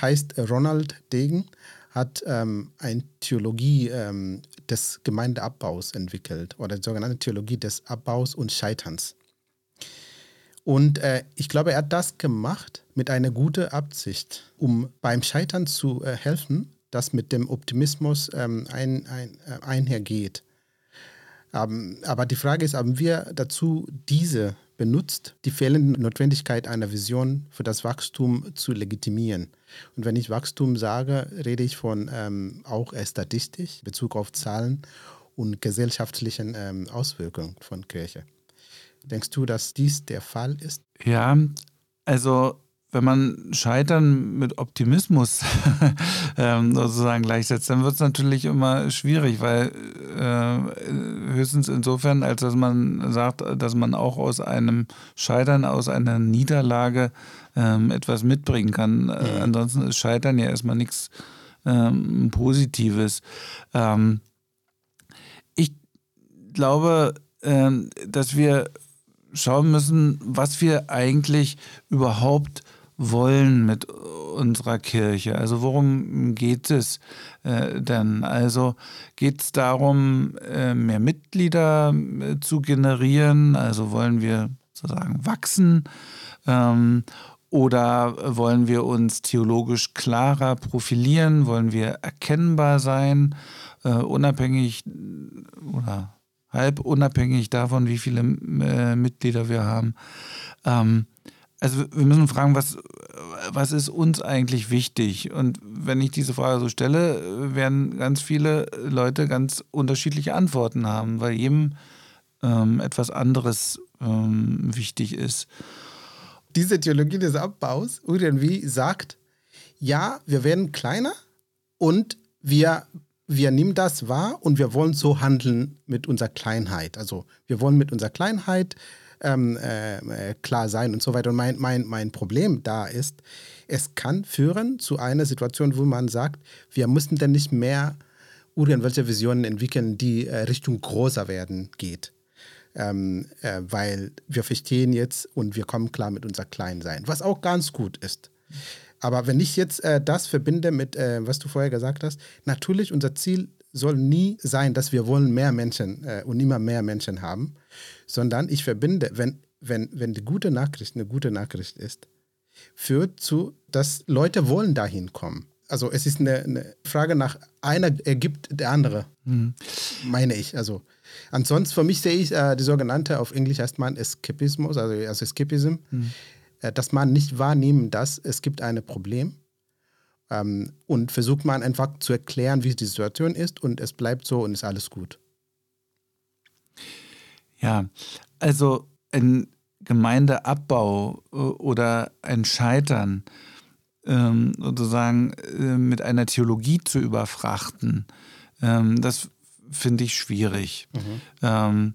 heißt Ronald Degen, hat ähm, eine Theologie ähm, des Gemeindeabbaus entwickelt oder die sogenannte Theologie des Abbaus und Scheiterns. Und äh, ich glaube, er hat das gemacht mit einer guten Absicht, um beim Scheitern zu äh, helfen, das mit dem Optimismus ähm, ein, ein, äh, einhergeht. Ähm, aber die Frage ist, haben wir dazu diese benutzt, die fehlende Notwendigkeit einer Vision für das Wachstum zu legitimieren? Und wenn ich Wachstum sage, rede ich von ähm, auch statistisch, Bezug auf Zahlen und gesellschaftlichen ähm, Auswirkungen von Kirche. Denkst du, dass dies der Fall ist? Ja, also wenn man Scheitern mit Optimismus (laughs) ähm, sozusagen gleichsetzt, dann wird es natürlich immer schwierig, weil äh, höchstens insofern, als dass man sagt, dass man auch aus einem Scheitern, aus einer Niederlage ähm, etwas mitbringen kann. Äh, mhm. ansonsten ist Scheitern ja erstmal nichts ähm, Positives. Ähm, ich glaube, ähm, dass wir schauen müssen, was wir eigentlich überhaupt wollen mit unserer Kirche. Also worum geht es äh, denn? Also geht es darum, äh, mehr Mitglieder äh, zu generieren? Also wollen wir sozusagen wachsen? Ähm, oder wollen wir uns theologisch klarer profilieren? Wollen wir erkennbar sein, äh, unabhängig oder halb unabhängig davon, wie viele äh, Mitglieder wir haben? Ähm, also wir müssen fragen, was, was ist uns eigentlich wichtig? Und wenn ich diese Frage so stelle, werden ganz viele Leute ganz unterschiedliche Antworten haben, weil jedem ähm, etwas anderes ähm, wichtig ist. Diese Theologie des Abbaus irgendwie sagt, ja, wir werden kleiner und wir, wir nehmen das wahr und wir wollen so handeln mit unserer Kleinheit. Also wir wollen mit unserer Kleinheit ähm, äh, klar sein und so weiter. Und mein, mein, mein Problem da ist, es kann führen zu einer Situation, wo man sagt, wir müssen denn nicht mehr irgendwelche Visionen entwickeln, die äh, Richtung größer werden geht. Ähm, äh, weil wir verstehen jetzt und wir kommen klar mit unser Kleinsein, was auch ganz gut ist. Aber wenn ich jetzt äh, das verbinde mit, äh, was du vorher gesagt hast, natürlich unser Ziel soll nie sein, dass wir wollen mehr Menschen äh, und immer mehr Menschen haben, sondern ich verbinde, wenn, wenn, wenn die gute Nachricht eine gute Nachricht ist, führt zu, dass Leute wollen dahin kommen. Also es ist eine, eine Frage nach einer ergibt der andere, mhm. meine ich. Also ansonsten für mich sehe ich äh, die sogenannte auf Englisch heißt man Eskapismus, also, also Escapism, mhm. äh, dass man nicht wahrnehmen, dass es gibt ein Problem ähm, und versucht man einfach zu erklären, wie die Situation ist und es bleibt so und ist alles gut. Ja, also ein Gemeindeabbau äh, oder ein Scheitern ähm, sozusagen äh, mit einer Theologie zu überfrachten, ähm, das finde ich schwierig. Mhm.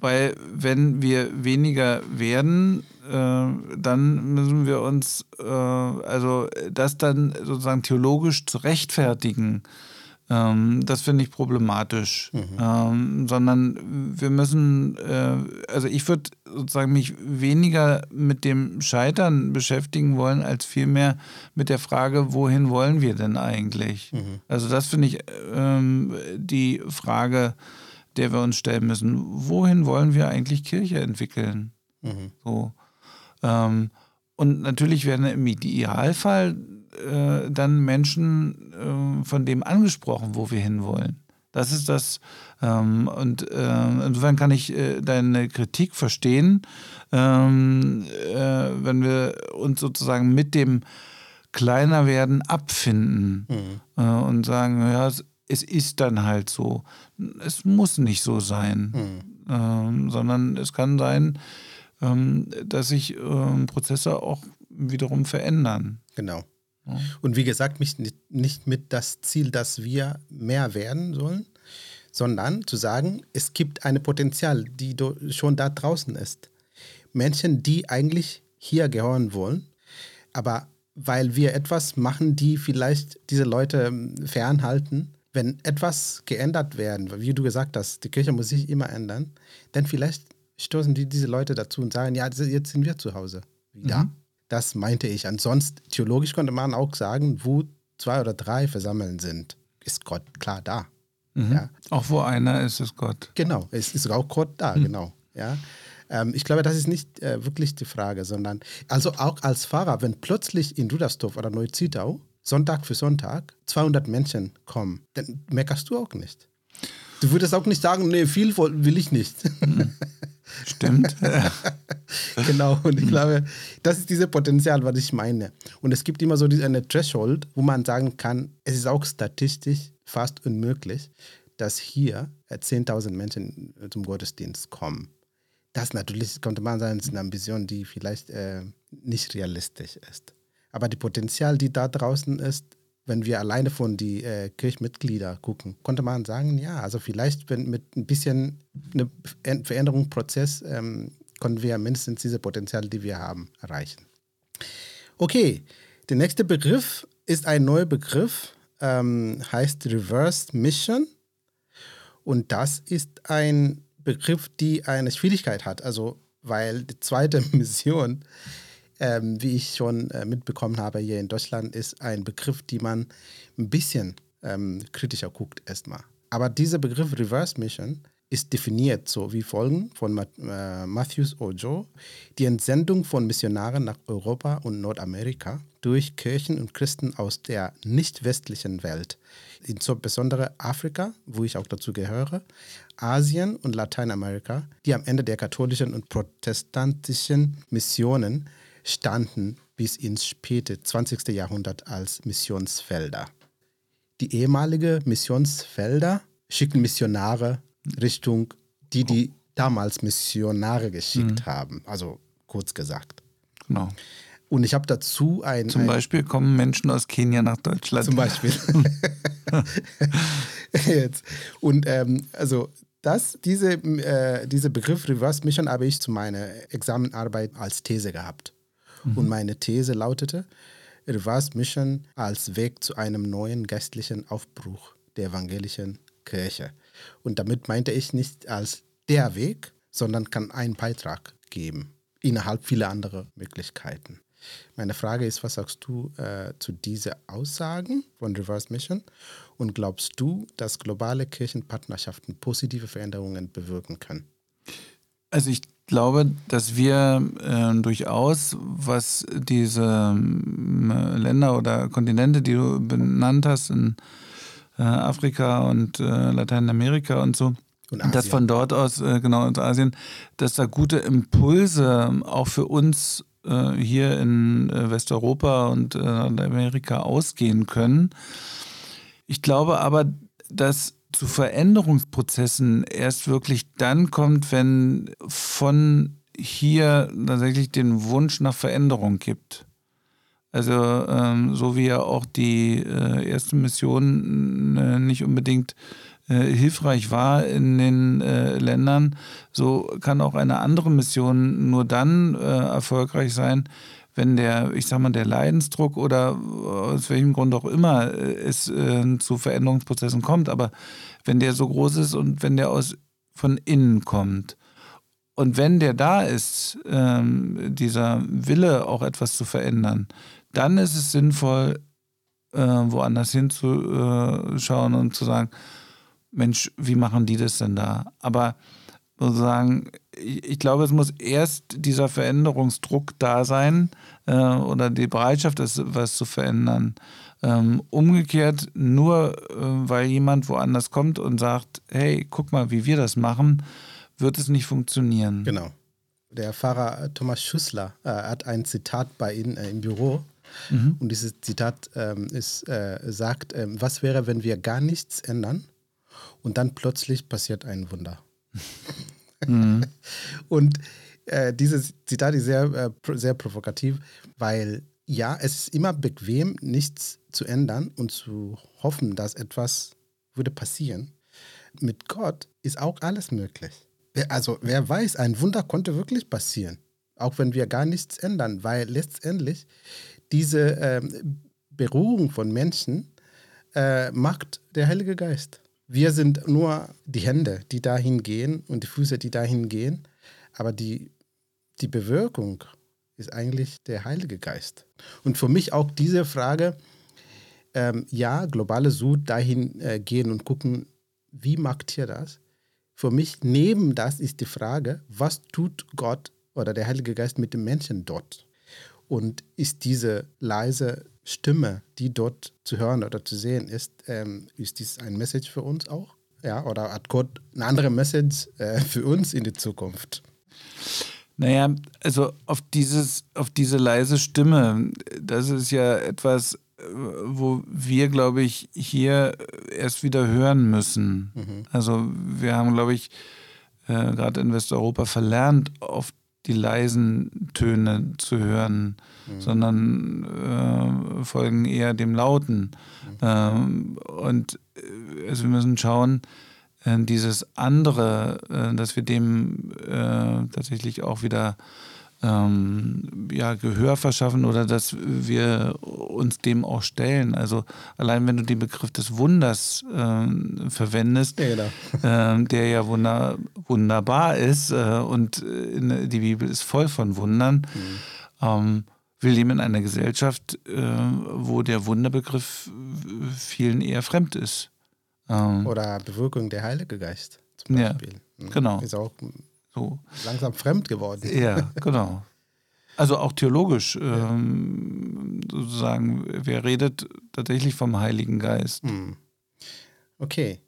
Weil wenn wir weniger werden, äh, dann müssen wir uns, äh, also das dann sozusagen theologisch zu rechtfertigen, ähm, das finde ich problematisch. Mhm. Ähm, sondern wir müssen, äh, also ich würde sozusagen mich weniger mit dem Scheitern beschäftigen wollen, als vielmehr mit der Frage, wohin wollen wir denn eigentlich? Mhm. Also das finde ich ähm, die Frage, der wir uns stellen müssen. Wohin wollen wir eigentlich Kirche entwickeln? Mhm. So. Ähm, und natürlich werden im Idealfall äh, dann Menschen äh, von dem angesprochen, wo wir hinwollen. Das ist das. Ähm, und äh, insofern kann ich äh, deine Kritik verstehen, ähm, äh, wenn wir uns sozusagen mit dem Kleinerwerden abfinden mhm. Äh, und sagen, ja, es, es, ist dann halt so. Es muss nicht so sein, mhm. ähm, sondern es kann sein, ähm, dass sich ähm, Prozesse auch wiederum verändern. Genau. Und wie gesagt, nicht, nicht mit das Ziel, dass wir mehr werden sollen, sondern zu sagen, es gibt ein Potenzial, die schon da draußen ist. Menschen, die eigentlich hier gehören wollen, aber weil wir etwas machen, die vielleicht diese Leute ähm, fernhalten, wenn etwas geändert werden, wie du gesagt hast, die Kirche muss sich immer ändern, dann vielleicht stoßen die diese Leute dazu und sagen, ja, jetzt sind wir zu Hause wieder. Mhm. Das meinte ich. Ansonsten, theologisch konnte man auch sagen, wo zwei oder drei versammeln sind, ist Gott klar da. Mhm. Ja. Auch wo einer ist, ist Gott. Genau, es ist auch Gott da, mhm. genau. Ja. Ähm, ich glaube, das ist nicht äh, wirklich die Frage, sondern also auch als Pfarrer, wenn plötzlich in Rudersdorf oder Neuzietau Sonntag für Sonntag 200 Menschen kommen, dann meckerst du auch nicht. Du würdest auch nicht sagen, nee, viel will ich nicht. (laughs) Stimmt. (laughs) genau, und ich glaube, das ist dieses Potenzial, was ich meine. Und es gibt immer so eine Threshold, wo man sagen kann, es ist auch statistisch fast unmöglich, dass hier 10.000 Menschen zum Gottesdienst kommen. Das natürlich, könnte man sagen, ist eine Ambition, die vielleicht äh, nicht realistisch ist. Aber die Potenzial, die da draußen ist, wenn wir alleine von die äh, Kirchmitglieder gucken, konnte man sagen, ja, also vielleicht wenn mit ein bisschen eine Veränderungsprozess ähm, können wir mindestens diese Potenziale, die wir haben, erreichen. Okay, der nächste Begriff ist ein neuer Begriff, ähm, heißt Reverse Mission. Und das ist ein Begriff, die eine Schwierigkeit hat. Also, weil die zweite (laughs) Mission, ähm, wie ich schon äh, mitbekommen habe hier in Deutschland, ist ein Begriff, die man ein bisschen ähm, kritischer guckt erstmal. Aber dieser Begriff Reverse Mission ist definiert so wie folgen von äh, Matthews Ojo. Die Entsendung von Missionaren nach Europa und Nordamerika durch Kirchen und Christen aus der nicht westlichen Welt, insbesondere Afrika, wo ich auch dazu gehöre, Asien und Lateinamerika, die am Ende der katholischen und protestantischen Missionen standen bis ins späte 20. Jahrhundert als Missionsfelder. Die ehemalige Missionsfelder schicken Missionare Richtung, die die damals Missionare geschickt mhm. haben. Also kurz gesagt. Genau. Und ich habe dazu ein. Zum Beispiel kommen Menschen aus Kenia nach Deutschland. Zum Beispiel. (laughs) Jetzt. Und ähm, also das, diese, äh, dieser Begriff Reverse Mission habe ich zu meiner Examenarbeit als These gehabt. Mhm. Und meine These lautete, Reverse Mission als Weg zu einem neuen geistlichen Aufbruch der evangelischen Kirche. Und damit meinte ich nicht als der Weg, sondern kann einen Beitrag geben innerhalb vieler anderer Möglichkeiten. Meine Frage ist, was sagst du äh, zu diesen Aussagen von Reverse Mission? Und glaubst du, dass globale Kirchenpartnerschaften positive Veränderungen bewirken können? Also ich glaube, dass wir äh, durchaus, was diese äh, Länder oder Kontinente, die du benannt hast, in äh, Afrika und äh, Lateinamerika und so. Und dass von dort aus, äh, genau, aus Asien, dass da gute Impulse auch für uns äh, hier in Westeuropa und Amerika ausgehen können. Ich glaube aber, dass zu Veränderungsprozessen erst wirklich dann kommt, wenn von hier tatsächlich den Wunsch nach Veränderung gibt. Also ähm, so wie ja auch die äh, erste Mission äh, nicht unbedingt äh, hilfreich war in den äh, Ländern, so kann auch eine andere Mission nur dann äh, erfolgreich sein, wenn der, ich sag mal, der Leidensdruck oder aus welchem Grund auch immer äh, es zu Veränderungsprozessen kommt, aber wenn der so groß ist und wenn der aus von innen kommt. Und wenn der da ist, ähm, dieser Wille auch etwas zu verändern, dann ist es sinnvoll, äh, woanders hinzuschauen und zu sagen, Mensch, wie machen die das denn da? Aber sozusagen, ich, glaube, es muss erst dieser Veränderungsdruck da sein äh, oder die Bereitschaft, das, was zu verändern. Ähm, umgekehrt, nur äh, weil jemand woanders kommt und sagt, hey, guck mal, wie wir das machen, wird es nicht funktionieren. Genau. Der Pfarrer Thomas Schüssler äh, hat ein Zitat bei Ihnen äh, im Büro Mhm. Und dieses Zitat ähm, ist, äh, sagt, äh, was wäre, wenn wir gar nichts ändern und dann plötzlich passiert ein Wunder. (laughs) Mhm. (laughs) und äh, dieses Zitat ist sehr, äh, sehr provokativ, weil ja, es ist immer bequem, nichts zu ändern und zu hoffen, dass etwas würde passieren. Mit Gott ist auch alles möglich. Also wer weiß, ein Wunder konnte wirklich passieren, auch wenn wir gar nichts ändern, weil letztendlich diese äh, Berührung von Menschen äh, macht der Heilige Geist. Wir sind nur die Hände, die dahin gehen und die Füße, die dahin gehen. Aber die, die Bewirkung ist eigentlich der Heilige Geist. Und für mich auch diese Frage, ähm, ja, globale Süd dahin äh, gehen und gucken, wie macht ihr das? Für mich neben das ist die Frage, was tut Gott oder der Heilige Geist mit den Menschen dort? Und ist diese leise Stimme, die dort zu hören oder zu sehen ist, ähm, ist dies ein Message für uns auch? Ja, oder hat Gott eine andere Message äh, für uns in die Zukunft? Naja, also auf, dieses, auf diese leise Stimme, das ist ja etwas, wo wir, glaube ich, hier erst wieder hören müssen. Mhm. Also wir haben, glaube ich, äh, gerade in Westeuropa verlernt, auf die leisen Töne zu hören, mhm. sondern äh, folgen eher dem Lauten. Mhm. Ähm, und äh, also wir müssen schauen, äh, dieses andere, äh, dass wir dem äh, tatsächlich auch wieder ähm, ja, Gehör verschaffen oder dass wir uns dem auch stellen. Also allein wenn du den Begriff des Wunders äh, verwendest, ja, genau. äh, der ja wunder, wunderbar ist äh, und die Bibel ist voll von Wundern, mhm. ähm, wir leben in einer Gesellschaft, äh, wo der Wunderbegriff vielen eher fremd ist. Ähm, oder Bewirkung der Heilige Geist zum Beispiel. Ja, mhm. genau. Ist auch so. langsam fremd geworden. Ja, genau. Also auch theologisch ähm, sozusagen, wer redet tatsächlich vom Heiligen Geist? Hm. Okay.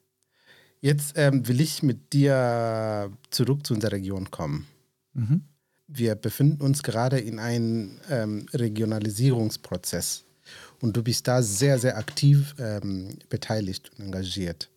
Jetzt ähm, will ich mit dir zurück zu unserer Region kommen. Mhm. Wir befinden uns gerade in einem ähm, Regionalisierungsprozess und du bist da sehr, sehr aktiv ähm, beteiligt und engagiert.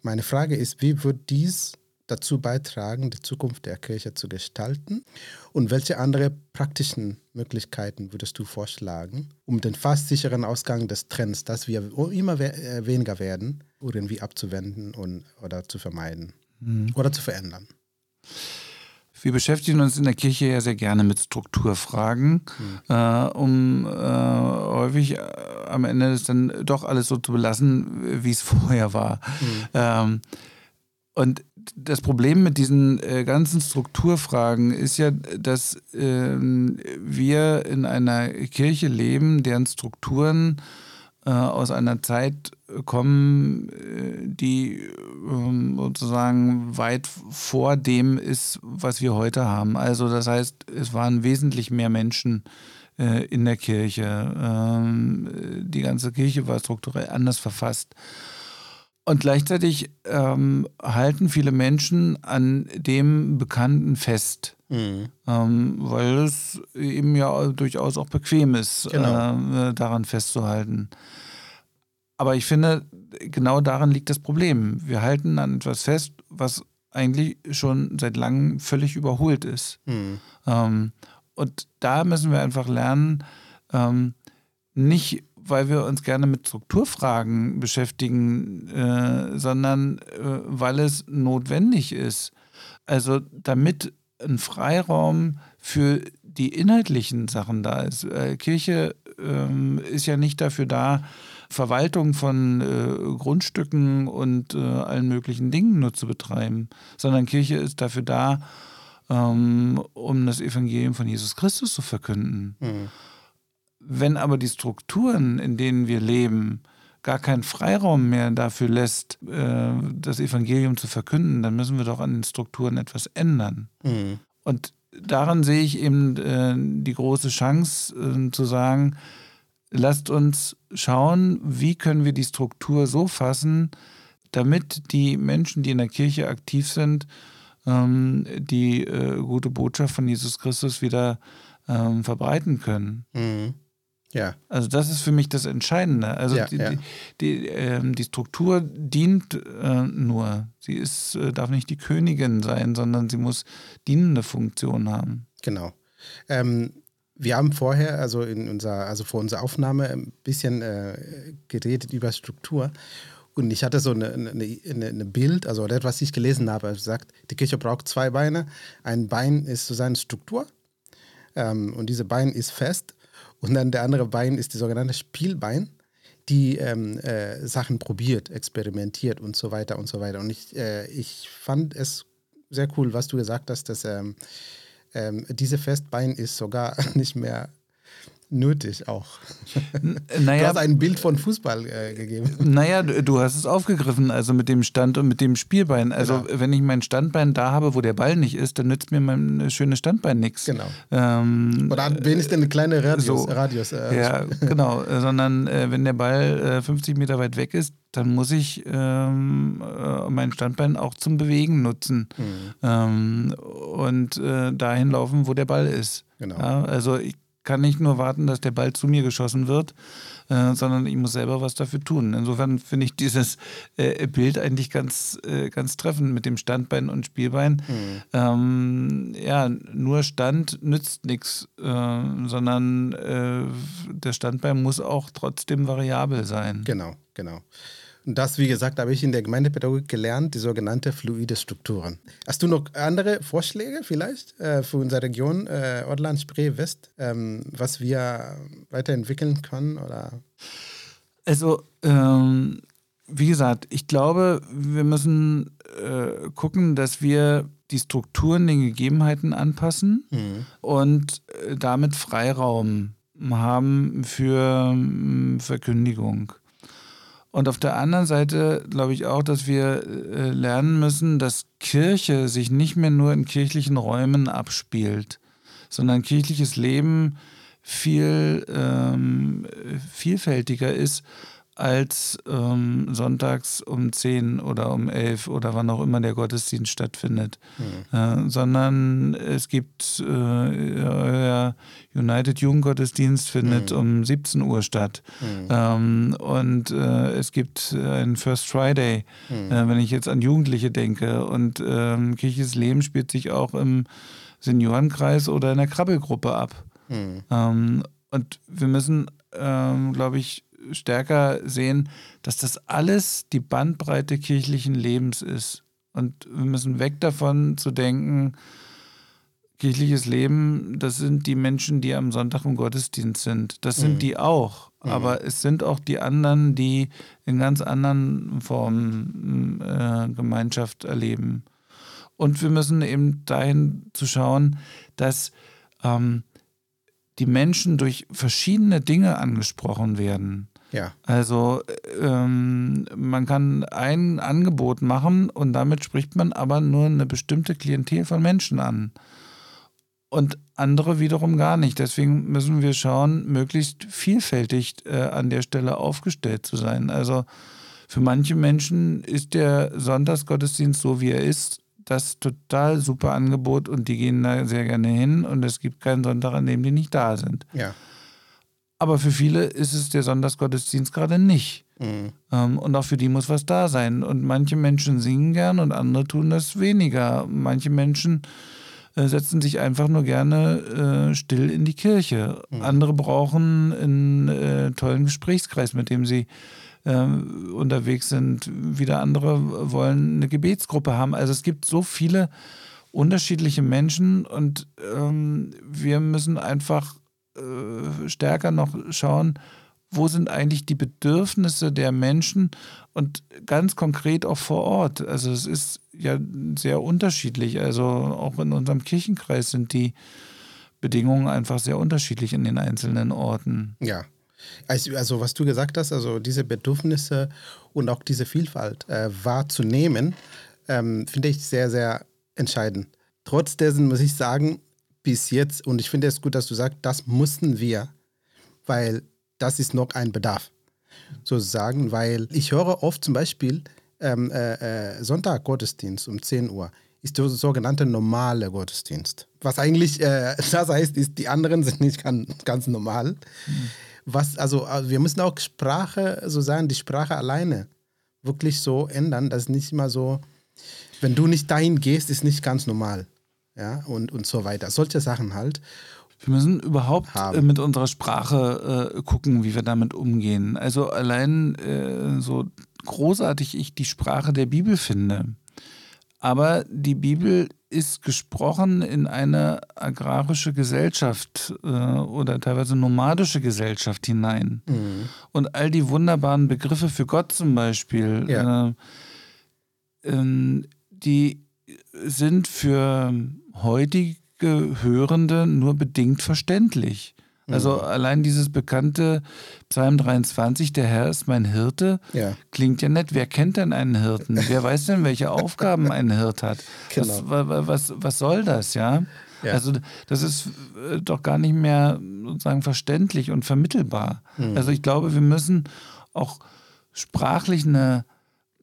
Meine Frage ist, wie wird dies dazu beitragen, die Zukunft der Kirche zu gestalten? Und welche andere praktischen Möglichkeiten würdest du vorschlagen, um den fast sicheren Ausgang des Trends, dass wir immer äh, weniger werden, irgendwie abzuwenden und, oder zu vermeiden mhm. oder zu verändern? Wir beschäftigen uns in der Kirche ja sehr gerne mit Strukturfragen, mhm. äh, um äh, häufig äh, am Ende es dann doch alles so zu belassen, wie es vorher war. Mhm. Ähm, und das Problem mit diesen äh, ganzen Strukturfragen ist ja, dass äh, wir in einer Kirche leben, deren Strukturen äh, aus einer Zeit kommen, äh, die ähm, sozusagen weit vor dem ist, was wir heute haben. Also das heißt, es waren wesentlich mehr Menschen äh, in der Kirche. Ähm, die ganze Kirche war strukturell anders verfasst. Und gleichzeitig ähm, halten viele Menschen an dem Bekannten fest, mhm. ähm, weil es eben ja durchaus auch bequem ist, genau. äh, daran festzuhalten. Aber ich finde, genau daran liegt das Problem. Wir halten an etwas fest, was eigentlich schon seit langem völlig überholt ist. Mhm. Ähm, und da müssen wir einfach lernen, ähm, nicht weil wir uns gerne mit Strukturfragen beschäftigen, äh, sondern äh, weil es notwendig ist. Also damit ein Freiraum für die inhaltlichen Sachen da ist. Äh, Kirche ähm, ist ja nicht dafür da, Verwaltung von äh, Grundstücken und äh, allen möglichen Dingen nur zu betreiben, sondern Kirche ist dafür da, ähm, um das Evangelium von Jesus Christus zu verkünden. Mhm. Wenn aber die Strukturen, in denen wir leben, gar keinen Freiraum mehr dafür lässt, äh, das Evangelium zu verkünden, dann müssen wir doch an den Strukturen etwas ändern. Mhm. Und daran sehe ich eben äh, die große Chance äh, zu sagen, lasst uns schauen, wie können wir die Struktur so fassen, damit die Menschen, die in der Kirche aktiv sind, ähm, die gute Botschaft von Jesus Christus wieder ähm, verbreiten können. Mhm. Ja. Also das ist für mich das Entscheidende. Also ja, die, ja. Die, die, ähm, die, Struktur dient äh, nur. Sie ist, äh, darf nicht die Königin sein, sondern sie muss dienende Funktion haben. Genau. Ähm, wir haben vorher, also in unserer, also vor unserer Aufnahme, ein bisschen äh, geredet über Struktur. Und ich hatte so eine, eine, eine, Bild, also das, was ich gelesen habe, sagt, die Kirche braucht zwei Beine. Ein Bein ist so seine Struktur ähm, und diese Bein ist fest und dann der andere Bein ist die sogenannte Spielbein, die ähm, äh, Sachen probiert, experimentiert und so weiter und so weiter. Und ich, äh, ich fand es sehr cool, was du gesagt hast, dass ähm, ähm, diese Festbein ist sogar (laughs) nicht mehr nötig auch. Naja, du hast ein Bild von Fußball äh, gegeben. Naja, du hast es aufgegriffen, also mit dem Stand und mit dem Spielbein. Also genau. wenn ich mein Standbein da habe, wo der Ball nicht ist, dann nützt mir mein schönes Standbein nichts. Genau. Ähm, Oder wenigstens eine kleine Radius. So, Radius äh, ja, (laughs) genau. Äh, sondern äh, wenn der Ball 50 äh, Meter weit weg ist, dann muss ich ähm, äh, mein Standbein auch zum Bewegen nutzen. Mhm. Ähm, und dahin laufen, wo der Ball ist. Genau. Ja, also ich kann nicht nur warten, dass der Ball zu mir geschossen wird, äh, sondern ich muss selber was dafür tun. Insofern finde ich dieses äh, Bild eigentlich ganz, äh, ganz treffend mit dem Standbein und Spielbein. Mhm. Ähm, ja, nur Stand nützt nichts, äh, sondern äh, der Standbein muss auch trotzdem variabel sein. Genau, genau. Und das, wie gesagt, habe ich in der Gemeindepädagogik gelernt, die sogenannte fluide Strukturen. Hast du noch andere Vorschläge vielleicht äh, für unsere Region äh, Ortland, Spree, West, ähm, was wir weiterentwickeln können? Oder? Also, ähm, wie gesagt, ich glaube, wir müssen äh, gucken, dass wir die Strukturen den Gegebenheiten anpassen mhm. und äh, damit Freiraum haben für ähm, Verkündigung. Und auf der anderen Seite glaube ich auch, dass wir äh, lernen müssen, dass Kirche sich nicht mehr nur in kirchlichen Räumen abspielt, sondern kirchliches Leben viel ähm, vielfältiger ist als ähm, sonntags um 10 oder um 11 oder wann auch immer der Gottesdienst stattfindet, mhm. äh, sondern es gibt äh, euer United Jugendgottesdienst findet mhm. um 17 Uhr statt mhm. ähm, und äh, es gibt einen First Friday, mhm. äh, wenn ich jetzt an Jugendliche denke und ähm, kirchliches Leben spielt sich auch im Seniorenkreis oder in der Krabbelgruppe ab. Mhm. Ähm, und wir müssen, ähm, glaube ich, stärker sehen, dass das alles die Bandbreite kirchlichen Lebens ist. Und wir müssen weg davon zu denken, kirchliches Leben, das sind die Menschen, die am Sonntag im Gottesdienst sind. Das sind mhm. die auch. Mhm. Aber es sind auch die anderen, die in ganz anderen Formen äh, Gemeinschaft erleben. Und wir müssen eben dahin zu schauen, dass ähm, die Menschen durch verschiedene Dinge angesprochen werden. Ja. Also ähm, man kann ein Angebot machen und damit spricht man aber nur eine bestimmte Klientel von Menschen an. Und andere wiederum gar nicht. Deswegen müssen wir schauen, möglichst vielfältig äh, an der Stelle aufgestellt zu sein. Also für manche Menschen ist der Sonntagsgottesdienst so, wie er ist, das total super Angebot und die gehen da sehr gerne hin und es gibt keinen Sonntag, an dem die nicht da sind. Ja. Aber für viele ist es der Sonntagsgottesdienst gerade nicht. Mhm. Ähm, und auch für die muss was da sein. Und manche Menschen singen gern und andere tun das weniger. Manche Menschen äh, setzen sich einfach nur gerne äh, still in die Kirche. Mhm. Andere brauchen einen äh, tollen Gesprächskreis, mit dem sie ähm, unterwegs sind. Wieder andere wollen eine Gebetsgruppe haben. Also es gibt so viele unterschiedliche Menschen und ähm, wir müssen einfach äh, stärker noch schauen, wo sind eigentlich die Bedürfnisse der Menschen und ganz konkret auch vor Ort. Also es ist ja sehr unterschiedlich. Also auch in unserem Kirchenkreis sind die Bedingungen einfach sehr unterschiedlich in den einzelnen Orten. Ja. Also, also was du gesagt hast, also diese Bedürfnisse und auch diese Vielfalt äh, wahrzunehmen, ähm, finde ich sehr, sehr entscheidend. Trotz dessen muss ich sagen, bis jetzt, und ich finde es gut, dass du sagst, das mussten wir, weil das ist noch ein Bedarf, sozusagen, weil ich höre oft zum Beispiel ähm, äh, äh, Sonntag Gottesdienst um 10 Uhr ist der sogenannte normale Gottesdienst. Was eigentlich äh, (laughs) das heißt, ist, die anderen sind nicht ganz, ganz normal. Mhm. Was, also, also wir müssen auch Sprache, so sagen, die Sprache alleine wirklich so ändern, dass nicht immer so, wenn du nicht dahin gehst, ist nicht ganz normal ja, und, und so weiter. Solche Sachen halt. Wir müssen überhaupt haben. Äh, mit unserer Sprache äh, gucken, wie wir damit umgehen. Also allein äh, so großartig ich die Sprache der Bibel finde. Aber die Bibel ist gesprochen in eine agrarische Gesellschaft äh, oder teilweise nomadische Gesellschaft hinein. Mhm. Und all die wunderbaren Begriffe für Gott zum Beispiel, ja. äh, ähm, die sind für heutige Hörende nur bedingt verständlich. Also mhm. allein dieses bekannte Psalm 23, der Herr ist mein Hirte, ja. klingt ja nett. Wer kennt denn einen Hirten? Wer weiß denn, welche Aufgaben ein Hirt hat? (laughs) Genau. Was, was, was soll das, ja? ja? Also das ist äh, doch gar nicht mehr sozusagen verständlich und vermittelbar. Mhm. Also ich glaube, wir müssen auch sprachlich eine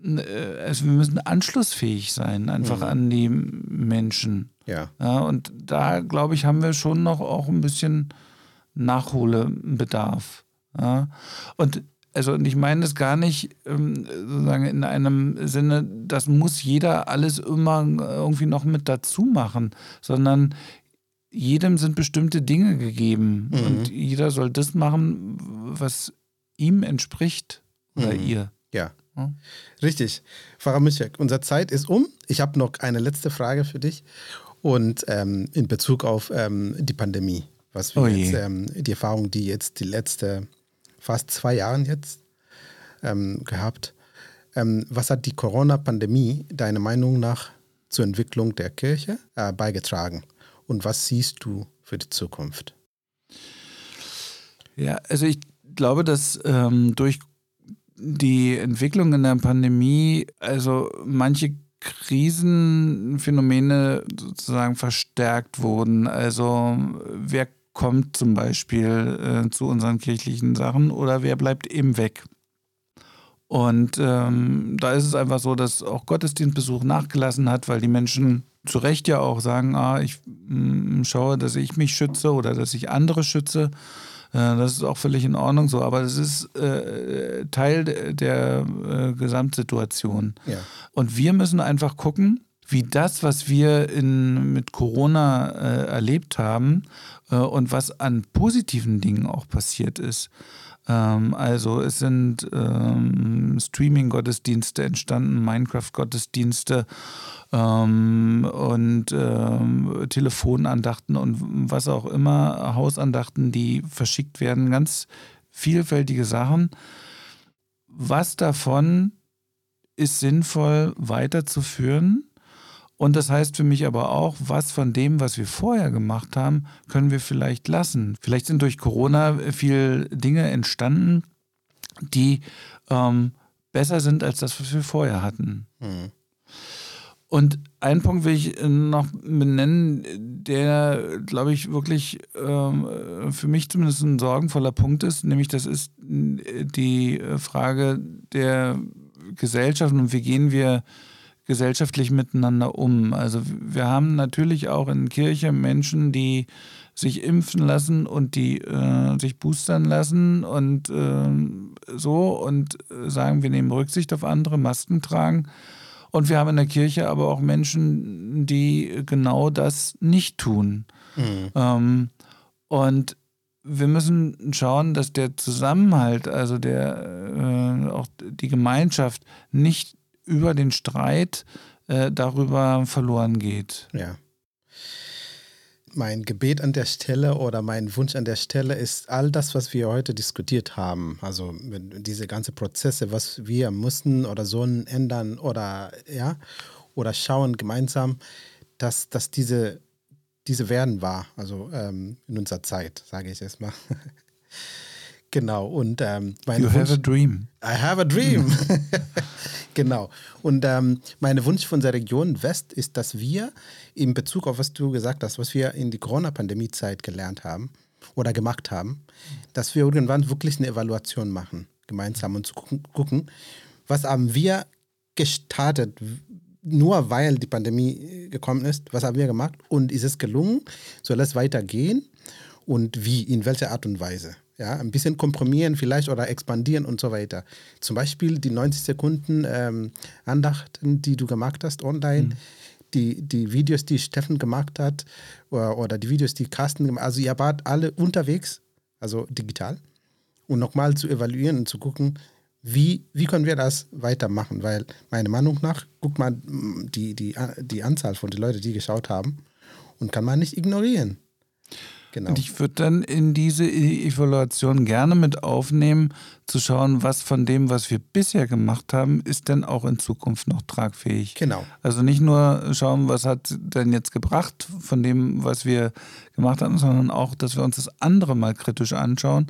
äh, also wir müssen anschlussfähig sein, einfach mhm. an die Menschen. Ja. ja. Und da, glaube ich, haben wir schon noch auch ein bisschen Nachholbedarf. Ja. Und also und ich meine das gar nicht ähm, sozusagen in einem Sinne, das muss jeder alles immer irgendwie noch mit dazu machen, sondern jedem sind bestimmte Dinge gegeben mhm. und jeder soll das machen, was ihm entspricht oder mhm. ihr. Ja. Ja. Richtig. Pfarrer Mischek, unsere Zeit ist um. Ich habe noch eine letzte Frage für dich. Und ähm, in Bezug auf ähm, die Pandemie, was wir Oh jetzt, je. ähm, die Erfahrung, die jetzt die letzte fast zwei Jahren jetzt ähm, gehabt. Ähm, was hat die Corona-Pandemie deiner Meinung nach zur Entwicklung der Kirche äh, beigetragen? Und was siehst du für die Zukunft? Ja, also ich glaube, dass ähm, durch die Entwicklung in der Pandemie, also manche Krisenphänomene sozusagen verstärkt wurden. Also wer kommt zum Beispiel äh, zu unseren kirchlichen Sachen oder wer bleibt eben weg. Und ähm, da ist es einfach so, dass auch Gottesdienstbesuch nachgelassen hat, weil die Menschen zu Recht ja auch sagen, ah, ich mm, schaue, dass ich mich schütze oder dass ich andere schütze. Äh, das ist auch völlig in Ordnung so, aber das ist äh, Teil der, der äh, Gesamtsituation. Ja. Und wir müssen einfach gucken, wie das, was wir in, mit Corona äh, erlebt haben äh, und was an positiven Dingen auch passiert ist. Ähm, also es sind ähm, Streaming-Gottesdienste entstanden, Minecraft-Gottesdienste ähm, und ähm, Telefonandachten und was auch immer, Hausandachten, die verschickt werden, ganz vielfältige Sachen. Was davon ist sinnvoll weiterzuführen? Und das heißt für mich aber auch, was von dem, was wir vorher gemacht haben, können wir vielleicht lassen. Vielleicht sind durch Corona viel Dinge entstanden, die ähm, besser sind als das, was wir vorher hatten. Mhm. Und einen Punkt will ich noch benennen, der, glaube ich, wirklich ähm, für mich zumindest ein sorgenvoller Punkt ist, nämlich das ist die Frage der Gesellschaft und wie gehen wir gesellschaftlich miteinander um. Also wir haben natürlich auch in Kirche Menschen, die sich impfen lassen und die äh, sich boostern lassen und äh, so und sagen, wir nehmen Rücksicht auf andere, Masken tragen. Und wir haben in der Kirche aber auch Menschen, die genau das nicht tun. Mhm. Ähm, und wir müssen schauen, dass der Zusammenhalt, also der, äh, auch die Gemeinschaft nicht über den Streit äh, darüber verloren geht. Ja. Mein Gebet an der Stelle oder mein Wunsch an der Stelle ist all das, was wir heute diskutiert haben. Also diese ganzen Prozesse, was wir mussten oder sollen ändern oder ja oder schauen gemeinsam, dass, dass diese, diese werden wahr. Also ähm, in unserer Zeit, sage ich jetzt mal. (laughs) genau. Und ähm, mein You Wunsch, have a dream. I have a dream. (laughs) genau. Und ähm, mein Wunsch von der Region West ist, dass wir in Bezug auf was du gesagt hast, was wir in die Corona-Pandemie-Zeit gelernt haben oder gemacht haben, dass wir irgendwann wirklich eine Evaluation machen, gemeinsam und zu gucken, gucken was haben wir gestartet, nur weil die Pandemie gekommen ist, was haben wir gemacht und ist es gelungen, soll es weitergehen und wie, in welcher Art und Weise. Ja, ein bisschen komprimieren vielleicht oder expandieren und so weiter. Zum Beispiel die 90 Sekunden ähm, Andachten, die du gemacht hast online, die, die Videos, die Steffen gemacht hat oder, oder die Videos, die Carsten gemacht hat. Also ihr wart alle unterwegs, also digital, und nochmal zu evaluieren und zu gucken, wie, wie können wir das weitermachen? Weil meiner Meinung nach, guck mal mm, die, die, die Anzahl von den Leuten, die geschaut haben und kann man nicht ignorieren. Genau. Und ich würde dann in diese Evaluation gerne mit aufnehmen, zu schauen, was von dem, was wir bisher gemacht haben, ist denn auch in Zukunft noch tragfähig. Genau. Also nicht nur schauen, was hat denn jetzt gebracht von dem, was wir gemacht haben, sondern auch, dass wir uns das andere mal kritisch anschauen.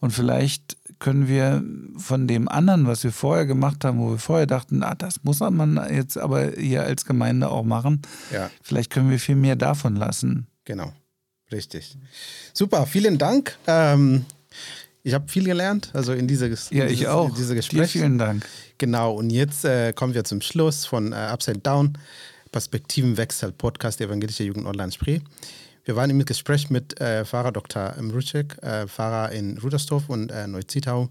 Und vielleicht können wir von dem anderen, was wir vorher gemacht haben, wo wir vorher dachten, ah, das muss man jetzt aber hier als Gemeinde auch machen, Ja. vielleicht können wir viel mehr davon lassen. Genau, richtig. Super, vielen Dank. Ähm, ich habe viel gelernt, also in diese, in Ja, ich dieses- auch. Diese Gespräche. vielen Dank. Genau, und jetzt äh, kommen wir zum Schluss von äh, Upside Down, Perspektivenwechsel, Podcast der Evangelische Jugend Online Spree. Wir waren im Gespräch mit äh, Pfarrer Dr. Mrucek, äh, Pfarrer in Rudersdorf und äh, Neuzietau.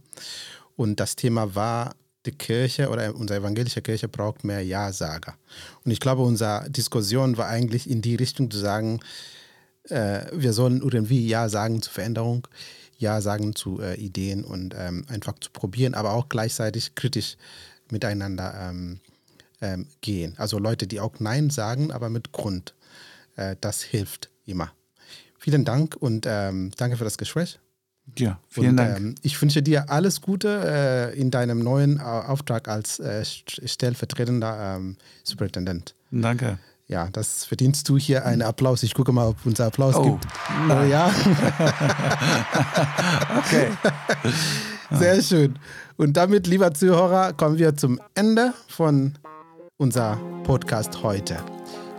Und das Thema war, die Kirche oder unsere evangelische Kirche braucht mehr Ja-Sager. Und ich glaube, unsere Diskussion war eigentlich in die Richtung zu sagen, äh, wir sollen irgendwie Ja sagen zur Veränderung, Ja sagen zu äh, Ideen und ähm, einfach zu probieren, aber auch gleichzeitig kritisch miteinander ähm, ähm, gehen. Also Leute, die auch Nein sagen, aber mit Grund. Äh, das hilft immer. Vielen Dank und ähm, danke für das Gespräch. Ja, vielen und, Dank. Ähm, ich wünsche dir alles Gute äh, in deinem neuen äh, Auftrag als äh, stellvertretender ähm, Superintendent. Danke. Ja, das verdienst du hier einen Applaus. Ich gucke mal, ob unser Applaus Oh, gibt. nein. Oh, ja, (laughs) (laughs) Okay. sehr schön. Und damit, lieber Zuhörer, kommen wir zum Ende von unser Podcast heute.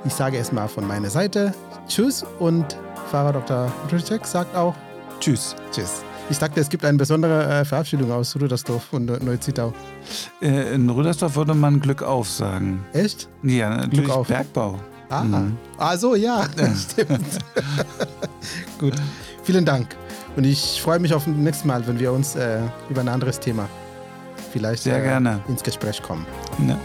Ich sage erstmal von meiner Seite Tschüss und Pfarrer Dr. Rutschek sagt auch Tschüss. Tschüss. Ich sagte, es gibt eine besondere äh, Verabschiedung aus Rudersdorf und Neu- Neuzittau. Äh, in Rüdersdorf würde man Glück auf sagen. Echt? Ja, natürlich auf. Bergbau. Ah, Mhm. ah so, ja, (laughs) stimmt. (laughs) Gut, vielen Dank. Und ich freue mich auf das nächste Mal, wenn wir uns äh, über ein anderes Thema vielleicht Sehr äh, gerne. ins Gespräch kommen. Ja.